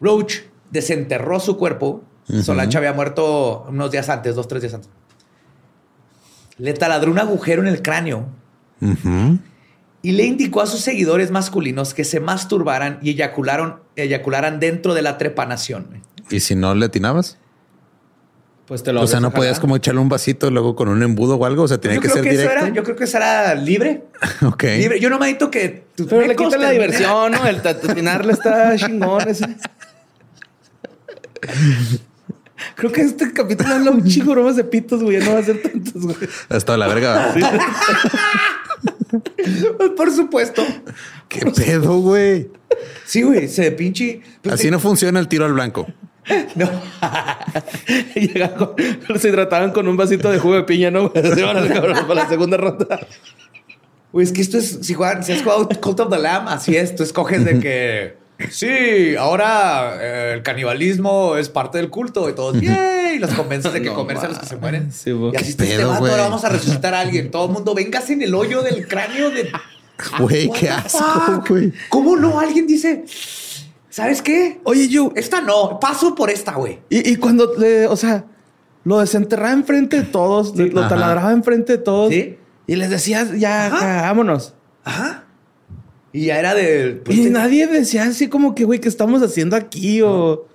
Roach desenterró su cuerpo. Solange había muerto unos días antes, dos, tres días antes. Le taladró un agujero en el cráneo y le indicó a sus seguidores masculinos que se masturbaran y eyacularon, eyacularan dentro de la trepanación. ¿Y si no le atinabas? Pues te lo O sea, no podías como echarle un vasito luego con un embudo o algo. O sea, tenía yo que creo ser que eso directo. era, yo creo que eso era libre. ok. Libre. Yo no me admito que tus Pero le quitan la diversión, ¿no? El tatinarle está chingón ese. Creo que este capítulo habla un chingo bromas de pitos, güey. No va a ser tantos, güey. Hasta la verga. Por supuesto. ¿Qué pedo, güey? Sí, güey, se pinche. pues, Así no funciona el tiro al blanco. No. Llega con- se hidrataban con un vasito de jugo de piña, ¿no? Se van al cabrón para la segunda ronda. Güey, es que esto es, si, juegan, si has jugado Cult of the Lamb, así es, tú escoges de que, sí, ahora eh, el canibalismo es parte del culto y todos, ¡yay! Y los convences de que No comerse a los que se mueren. sí, y así está este vato, ahora vamos a resucitar a alguien. Todo el mundo, vengas en el hoyo del cráneo de... Güey, qué asco, güey. ¿Cómo no? Alguien dice, ¿sabes qué? Oye, yo. Esta no, paso por esta, güey. Y, y cuando le, o sea, lo desenterraba enfrente de todos, lo Ajá. taladraba enfrente de todos. Sí. Y les decías, ya, Ajá. vámonos. Ajá. Y ya era de... pues, y te- nadie decía así como que, güey, ¿qué estamos haciendo aquí? O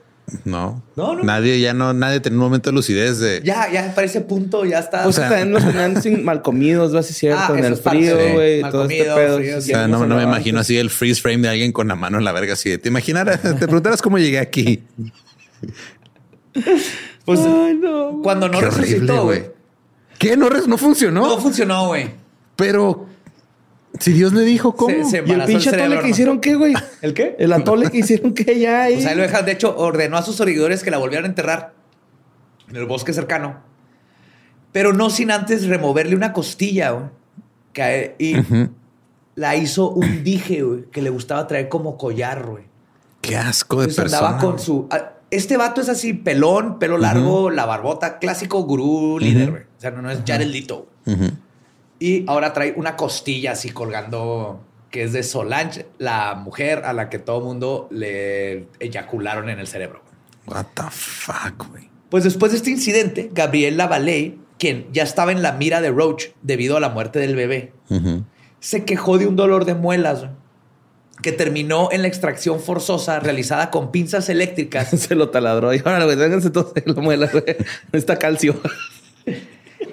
No. No, no. Nadie, ya no, nadie tenía un momento de lucidez de. Ya, ya para ese punto ya está. o O sea, también los tenían sin mal comidos, ¿no? Es cierto, Ah, en eso el frío, güey, mal todo este pedo. frío, O sí, sea, no, me imagino así el freeze frame de alguien con la mano en la verga así. de, ¿Te imaginaras? Te preguntaras cómo llegué aquí. Pues Ay, no. cuando no Qué horrible, resucitó, güey. ¿Qué? No, res- no funcionó. No funcionó, güey. Pero si Dios le dijo cómo. Se- se- ¿Y el pinche el cerebro, atole que hicieron qué, güey? ¿El qué? El atole que hicieron qué ya ahí. Pues ahí lo dejan. De hecho, ordenó a sus seguidores que la volvieran a enterrar. en el bosque cercano, pero no sin antes removerle una costilla, güey, que- y la hizo un dije, güey, que le gustaba traer como collar, güey. Qué asco de Entonces persona. andaba con su. ah, Este vato es así, pelón, pelo largo, la barbota, clásico gurú líder, güey. O sea, no, no es Jared Leto. Ujú. Y ahora trae una costilla así colgando, que es de Solange, la mujer a la que todo mundo le eyacularon en el cerebro. What the fuck, güey. Pues después de este incidente, Gabriel Lavallee, quien ya estaba en la mira de Roach debido a la muerte del bebé, se quejó de un dolor de muelas que terminó en la extracción forzosa realizada con pinzas eléctricas Se lo taladró. Y ahora, güey, vénganse todos la muela, güey. Está calcio.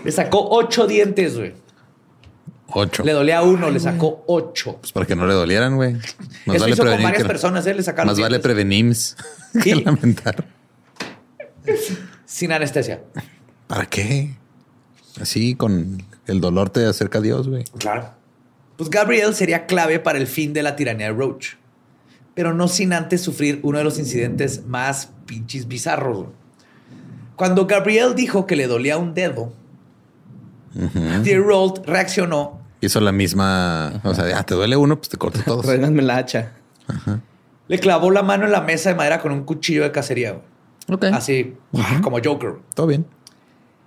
Le sacó ocho dientes, güey. Ocho. Le dolía uno, le sacó ocho. Pues para que no le dolieran, güey. Más Eso vale hizo con varias que- personas, ¿eh? Le sacaron Más vale prevenir que lamentar. sin anestesia. ¿Para qué? Así con el dolor te acerca a Dios, güey. Claro. Pues Gabriel sería clave para el fin de la tiranía de Roach, pero no sin antes sufrir uno de los incidentes más pinches bizarros. güey. Cuando Gabriel dijo que le dolía un dedo, Rolt reaccionó Hizo la misma. O sea, ah, te duele uno, pues te corto todos. Tráiganme la hacha. Le clavó la mano en la mesa de madera con un cuchillo de cacería. ok. Así, como Joker. Todo bien.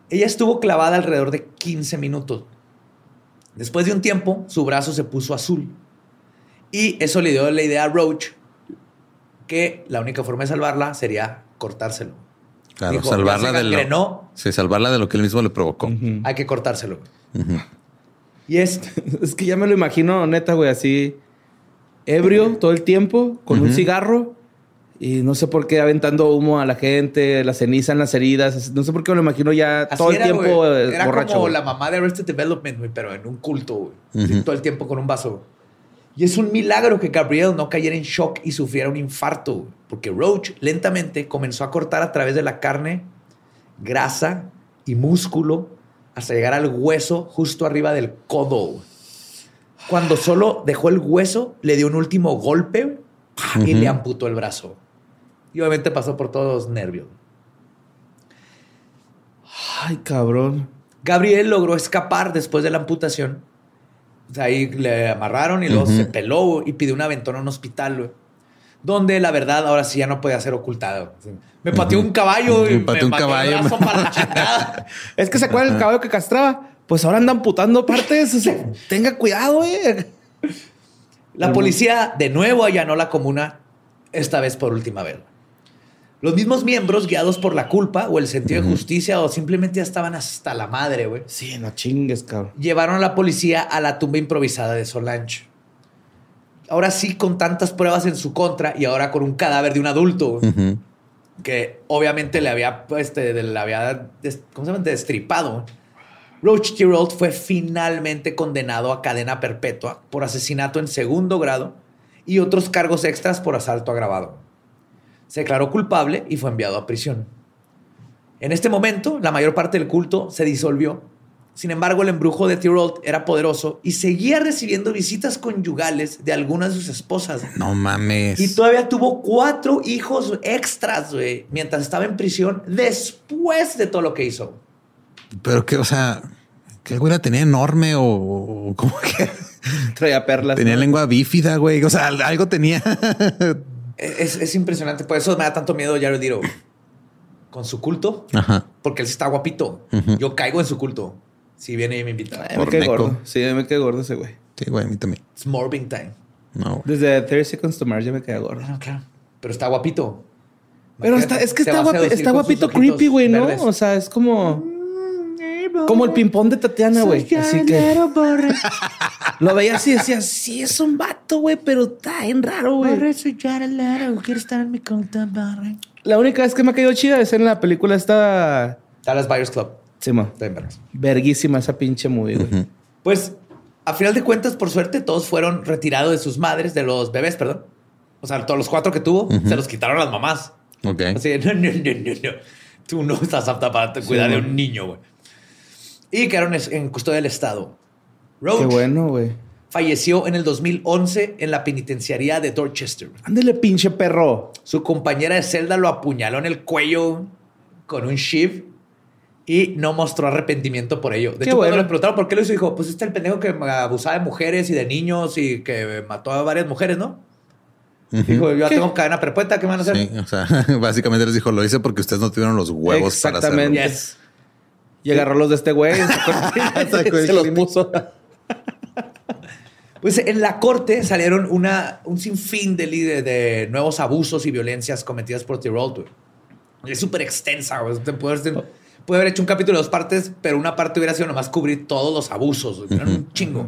Ella estuvo clavada alrededor de 15 minutos. Después de un tiempo, su brazo se puso azul. Y eso le dio la idea a Roach que la única forma de salvarla sería cortárselo. Claro, Dijo, salvarla ya de lo. Sí, salvarla de lo que él mismo le provocó. hay que cortárselo. Y es Es que ya me lo imagino, neta, güey, así ebrio todo el tiempo, con un cigarro y no sé por qué aventando humo a la gente, la ceniza en las heridas. No sé por qué me lo imagino ya así todo el era, tiempo güey. eh, Era borracho. como güey. la mamá de Arrested Development, güey, pero en un culto, güey. Así, Ujú. Todo el tiempo con un vaso. Y es un milagro que Gabriel no cayera en shock y sufriera un infarto, güey, porque Roach lentamente comenzó a cortar a través de la carne, grasa y músculo hasta llegar al hueso justo arriba del codo. Cuando solo dejó el hueso, le dio un último golpe y le amputó el brazo. Y obviamente pasó por todos los nervios. Ay, cabrón. Gabriel logró escapar después de la amputación. O sea, ahí le amarraron y luego se peló y pidió un aventón a un hospital, güey. Donde la verdad ahora sí ya no podía ser ocultado. Me pateó un caballo y Me pateó un pateó caballo. brazo para la chingada. Es que se acuerdan el caballo que castraba. Pues ahora andan putando partes. O sea, tenga cuidado, güey. La policía de nuevo allanó la comuna, esta vez por última vez. Los mismos miembros, guiados por la culpa o el sentido de justicia o simplemente ya estaban hasta la madre, güey. Sí, no chingues, cabrón. llevaron a la policía a la tumba improvisada de Solange. Ahora sí, con tantas pruebas en su contra y ahora con un cadáver de un adulto que obviamente le había, este, le había ¿cómo se llama? destripado. Roach Girold fue finalmente condenado a cadena perpetua por asesinato en segundo grado y otros cargos extras por asalto agravado. Se declaró culpable y fue enviado a prisión. En este momento, la mayor parte del culto se disolvió. Sin embargo, el embrujo de Tirol era poderoso y seguía recibiendo visitas conyugales de algunas de sus esposas. No mames. Y todavía tuvo cuatro hijos extras, güey, mientras estaba en prisión después de todo lo que hizo. Pero que, o sea, que el güey la tenía enorme o, o como que Traía perlas. tenía ¿no? lengua bífida, güey. O sea, algo tenía. Es, es impresionante, por eso me da tanto miedo Jared Leto con su culto, Ajá. porque él está guapito. Yo caigo en su culto. Si viene y me invita. Ay, me quedé gordo. Sí, me quedé gordo ese güey. Sí, güey, a mí también. It's morbing time. No. güey. Desde 30 Seconds to Mars ya me quedé gordo. Bueno, claro. Pero está guapito. Pero está, es que está, guapito creepy, güey, ¿no? verdes. O sea, es como... Como el ping-pong de Tatiana, güey. Así que... Lo veía así y decía, sí, es un vato, güey, pero está bien raro, güey. Quiero estar en mi. La única vez que me ha caído chida es en la película esta... Dallas Buyers Club. Sí, ma. Está bien vergas. Verguísima esa pinche movie, güey. Ujú. Pues, a final de cuentas, por suerte, todos fueron retirados de sus madres, de los bebés, perdón. O sea, todos los cuatro que tuvo, se los quitaron las mamás. Ok. Así, no, no, no, no, no. Tú no estás apta para cuidar de un niño, güey. Y quedaron en custodia del Estado. Roach Qué bueno, güey. falleció en el 2011 en la penitenciaría de Dorchester. Ándale, pinche perro. Su compañera de celda lo apuñaló en el cuello con un shiv y no mostró arrepentimiento por ello. De Qué hecho, cuando bueno. le preguntaron por qué lo hizo, dijo, pues este es el pendejo que abusaba de mujeres y de niños y que mató a varias mujeres, ¿no? Dijo, yo tengo cadena perpetua, ¿qué me van a hacer? Sí, o sea, básicamente les dijo, lo hice porque ustedes no tuvieron los huevos para hacerlo. Exactamente. Yes. Y agarró los de este güey. El se los puso. Pues en la corte salieron una, un sinfín de, li- de nuevos abusos y violencias cometidas por Tirol. güey. Es súper extensa. güey. Te Puede, haber- puede haber hecho un capítulo de dos partes, pero una parte hubiera sido nomás cubrir todos los abusos. güey. Eran un chingo.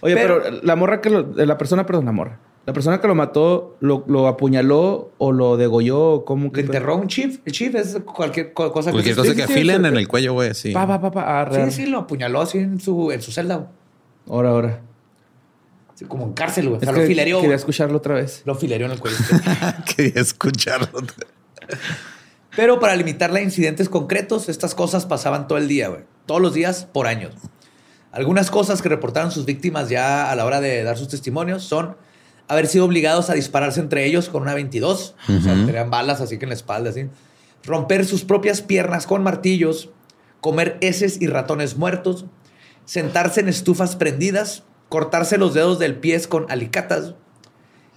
Oye, Pero- pero, la morra que lo, la persona, perdón, la morra. La persona que lo mató, lo, lo apuñaló o lo degolló, ¿cómo Le que? enterró un chief. El chief es cualquier co- cosa Cualquier que... cosa sí, que sí, afilen sí. en el cuello, güey, sí. Pa, pa, pa, pa. Ah, Sí, sí, lo apuñaló así en su, en su celda. güey. Ahora, ahora. Así como en cárcel, güey. O Es sea, que lo filereó. Quería escucharlo otra vez. Lo filereó en el cuello. Quería escucharlo. Pero para limitarla a incidentes concretos, estas cosas pasaban todo el día, güey. Todos los días por años. Algunas cosas que reportaron sus víctimas ya a la hora de dar sus testimonios son haber sido obligados a dispararse entre ellos con una 22. O sea, tenían balas así que en la espalda, así. Romper sus propias piernas con martillos, comer heces y ratones muertos, sentarse en estufas prendidas, cortarse los dedos del pie con alicatas,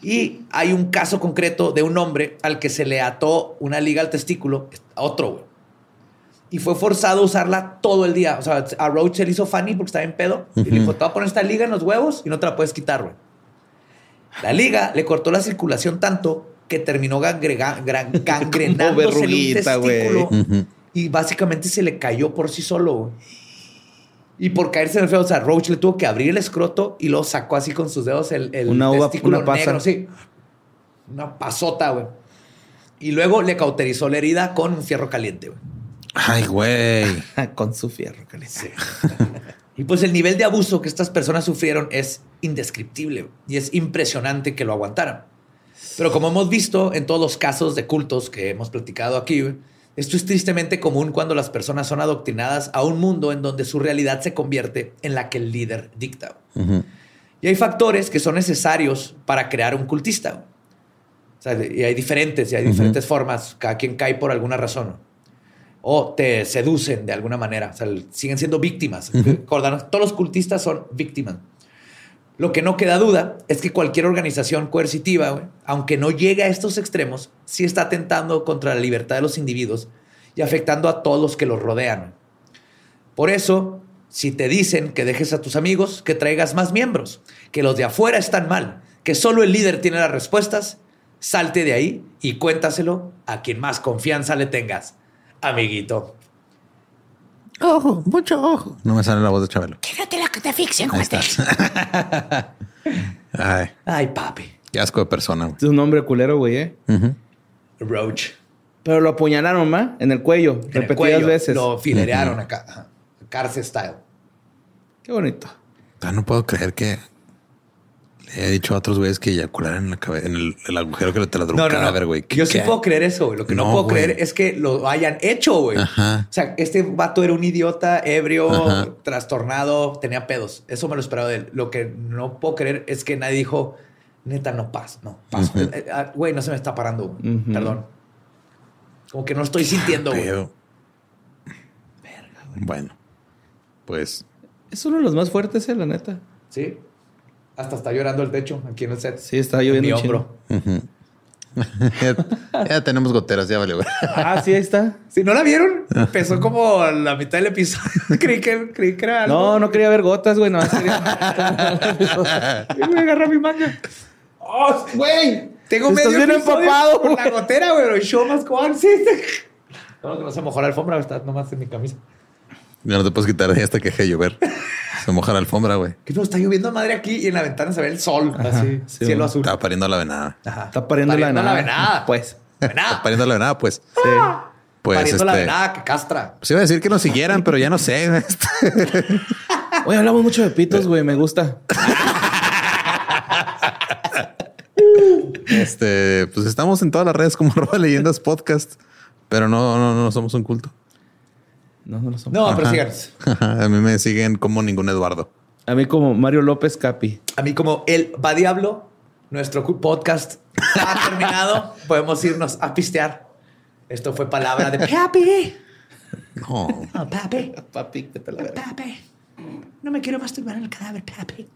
y hay un caso concreto de un hombre al que se le ató una liga al testículo, a otro, güey. Y fue forzado a usarla todo el día. O sea, a Roach se le hizo funny porque estaba en pedo. Y le dijo, te voy a poner esta liga en los huevos y no te la puedes quitar, güey. La liga le cortó la circulación tanto que terminó gangrenándose el testículo. Ujú. Y básicamente se le cayó por sí solo, güey. Y por caerse en el feo, o sea, Roach le tuvo que abrir el escroto y luego sacó así con sus dedos el, el Una uva- testículo una pasa. negro, sí. Una pasota, güey. Y luego le cauterizó la herida con un fierro caliente, güey. Ay, güey. Con su fierro, le dice. Y pues el nivel de abuso que estas personas sufrieron es indescriptible güey. y es impresionante que lo aguantaran. Pero como hemos visto en todos los casos de cultos que hemos platicado aquí, güey, esto es tristemente común cuando las personas son adoctrinadas a un mundo en donde su realidad se convierte en la que el líder dicta. Y hay factores que son necesarios para crear un cultista. güey. O sea, y hay diferentes, y hay diferentes formas. Cada quien cae por alguna razón. O te seducen de alguna manera. O sea, el- siguen siendo víctimas. Recordarnos, todos los cultistas son víctimas. Lo que no queda duda es que cualquier organización coercitiva, aunque no llegue a estos extremos, sí está atentando contra la libertad de los individuos y afectando a todos los que los rodean. Por eso, si te dicen que dejes a tus amigos, que traigas más miembros, que los de afuera están mal, que solo el líder tiene las respuestas, salte de ahí y cuéntaselo a quien más confianza le tengas, amiguito. Ojo, mucho ojo. No me sale la voz de Chabelo. Quédate te asfixien. Ay, Ay, papi. qué asco de persona. güey. Es un hombre culero, güey, ¿eh? Roach. Pero lo apuñalaron, ¿ma? En el cuello, En el repetidas cuello, veces. Lo filerearon acá. Cárcel style. Qué bonito. Ah, No puedo creer que he dicho a otros güeyes que eyacularan en la cabeza, en el, el agujero que le taladró No, un no, cadáver, no. güey. ¿Qué- Yo sí qué? puedo creer eso, güey. Lo que no, No, puedo güey. creer es que lo hayan hecho, güey. Ajá. O sea, este vato era un idiota, ebrio, Ajá. trastornado, tenía pedos. Eso me lo esperaba de él. Lo que no puedo creer es que nadie dijo, neta, no pasa, no pasa. Eh, ah, Güey, no se me está parando, güey. Perdón. Como que no estoy sintiendo, güey. Pero- Bueno, pues Es uno de los más fuertes, eh, la neta. Sí. Hasta está llorando el techo aquí en el set. Sí, está En lloviendo mi un hombro. ya, ya tenemos goteras, ya vale. güey. Ah, sí, ahí está. Si no la vieron, empezó como la mitad del episodio. creí, que, creí que era algo. No, no quería ver gotas, güey. No, quería... Y me agarra mi manga. ¡Oh, güey! Tengo medio bien empapado, con la gotera, güey. Show más con. Sí. No, que no se mojó la alfombra. Está nomás en mi camisa. Ya no te puedes quitar de ahí hasta que deje de llover. Se moja la alfombra, güey. Que no, está lloviendo a madre aquí y en la ventana se ve el sol. así, sí, cielo azul. Estaba pariendo la venada. Ajá. Está pariendo la venada. la venada. Pues. Venada. Está pariendo la venada, pues. Sí. Pues pariendo la este. venada que castra. Pues iba a decir que nos siguieran, pero ya no sé. Oye, hablamos mucho de pitos, güey. Me gusta. Este, pues estamos en todas las redes como arroba leyendas podcast, pero no, no, no somos un culto. No, no lo somos. No, pero Ajá. síganos. A mí me siguen como ningún Eduardo. A mí como Mario López Capi. A mí como el va diablo, nuestro podcast ha terminado. Podemos irnos a pistear. Esto fue palabra de Papi. No. Oh, papi. Papi, a la verga. Papi. No me quiero masturbar en el cadáver, papi.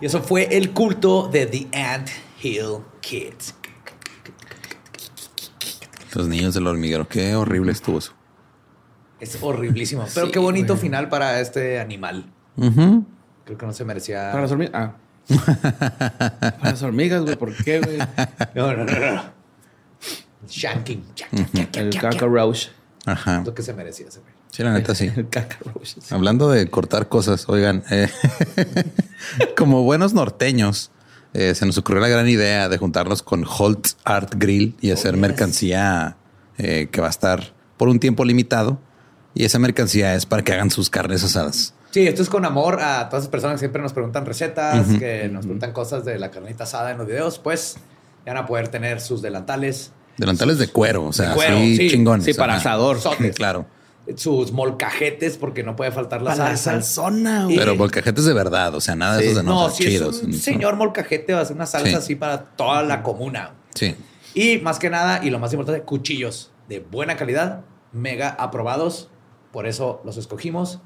Y eso fue el culto de The Ant Hill Kids. Los niños del hormiguero. Qué horrible estuvo eso. Es horriblísimo. Pero Sí, qué bonito güey. final para este animal. Creo que no se merecía. Para las hormigas. Ah. Para las hormigas, güey. ¿Por qué, güey? No, no, no, no. Shanking. El cockroach. Ajá. Lo que se merecía ese güey. Sí, la neta sí. El cockroach. sí. Hablando de cortar cosas, oigan, eh, como buenos norteños, eh, se nos ocurrió la gran idea de juntarnos con Holt Art Grill y hacer yes. mercancía eh, que va a estar por un tiempo limitado. Y esa mercancía es para que hagan sus carnes asadas. Sí, esto es con amor a todas las personas que siempre nos preguntan recetas, que nos preguntan cosas de la carnita asada en los videos. Pues ya van a poder tener sus delantales, Delantales de cuero, o sea, De cuero, así sí. chingones. Sí, para ajá. asador. Sotes. Claro. sus molcajetes, porque no puede faltar la Para la salsa. salsona, güey. Pero molcajetes de verdad, o sea, nada de Sí. esos de No, no, si chidos. es un señor molcajete, va a hacer una salsa Sí. así para toda la comuna. Sí. Y más que nada, y lo más importante, cuchillos de buena calidad, mega aprobados. Por eso los escogimos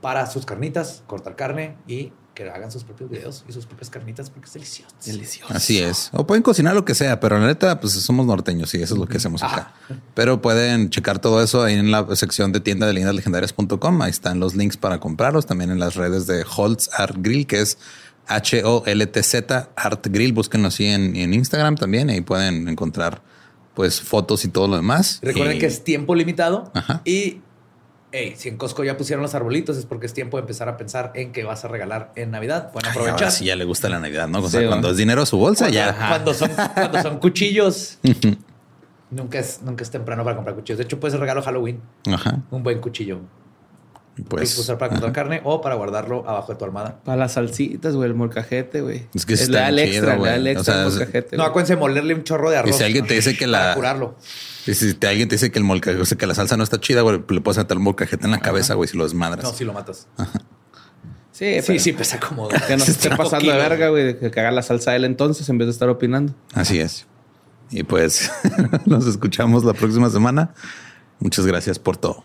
para sus carnitas, cortar carne y que hagan sus propios videos y sus propias carnitas porque es delicioso. Delicioso. Así es. O pueden cocinar lo que sea, pero la neta, pues somos norteños y eso es lo que hacemos acá. Pero pueden checar todo eso ahí en la sección de tienda de leyendas legendarias.com. Ahí están los links para comprarlos. También en las redes de Holtz Art Grill, que es H-O-L-T-Z Art Grill. Búsquenlo así en, en Instagram también. Ahí pueden encontrar pues fotos y todo lo demás. Recuerden Y- que es tiempo limitado Ajá. y hey, si en Costco ya pusieron los arbolitos es porque es tiempo de empezar a pensar en qué vas a regalar en Navidad. Ay, aprovechar. ahora sí ya le gusta la Navidad, ¿no? O sea, Sí, cuando es dinero a su bolsa, Cuando, ya. cuando son, cuando son cuchillos. nunca, es, nunca es temprano para comprar cuchillos. De hecho, puede ser regalo Halloween. Ajá. Un buen cuchillo. Puedes Pues usar para cortar carne o para guardarlo abajo de tu almohada. Para las salsitas, güey, el molcajete, güey. Es que Es está le da el bien extra, da el güey. O extra sea, al es- molcajete. No, güey. acuérdense molerle un chorro de arroz. si alguien te dice que la- Para curarlo. Y si te- alguien te dice que el molcajete, o sea, que la salsa no está chida, güey, le puedes meter el molcajete en la cabeza, güey, si lo desmadras. No, si lo matas. Sí, Sí, pero sí, pesa como. Que no se esté pasando de verga, güey. Que haga la salsa él entonces en vez de estar opinando. Así es. Y pues nos escuchamos la próxima semana. Muchas gracias por todo.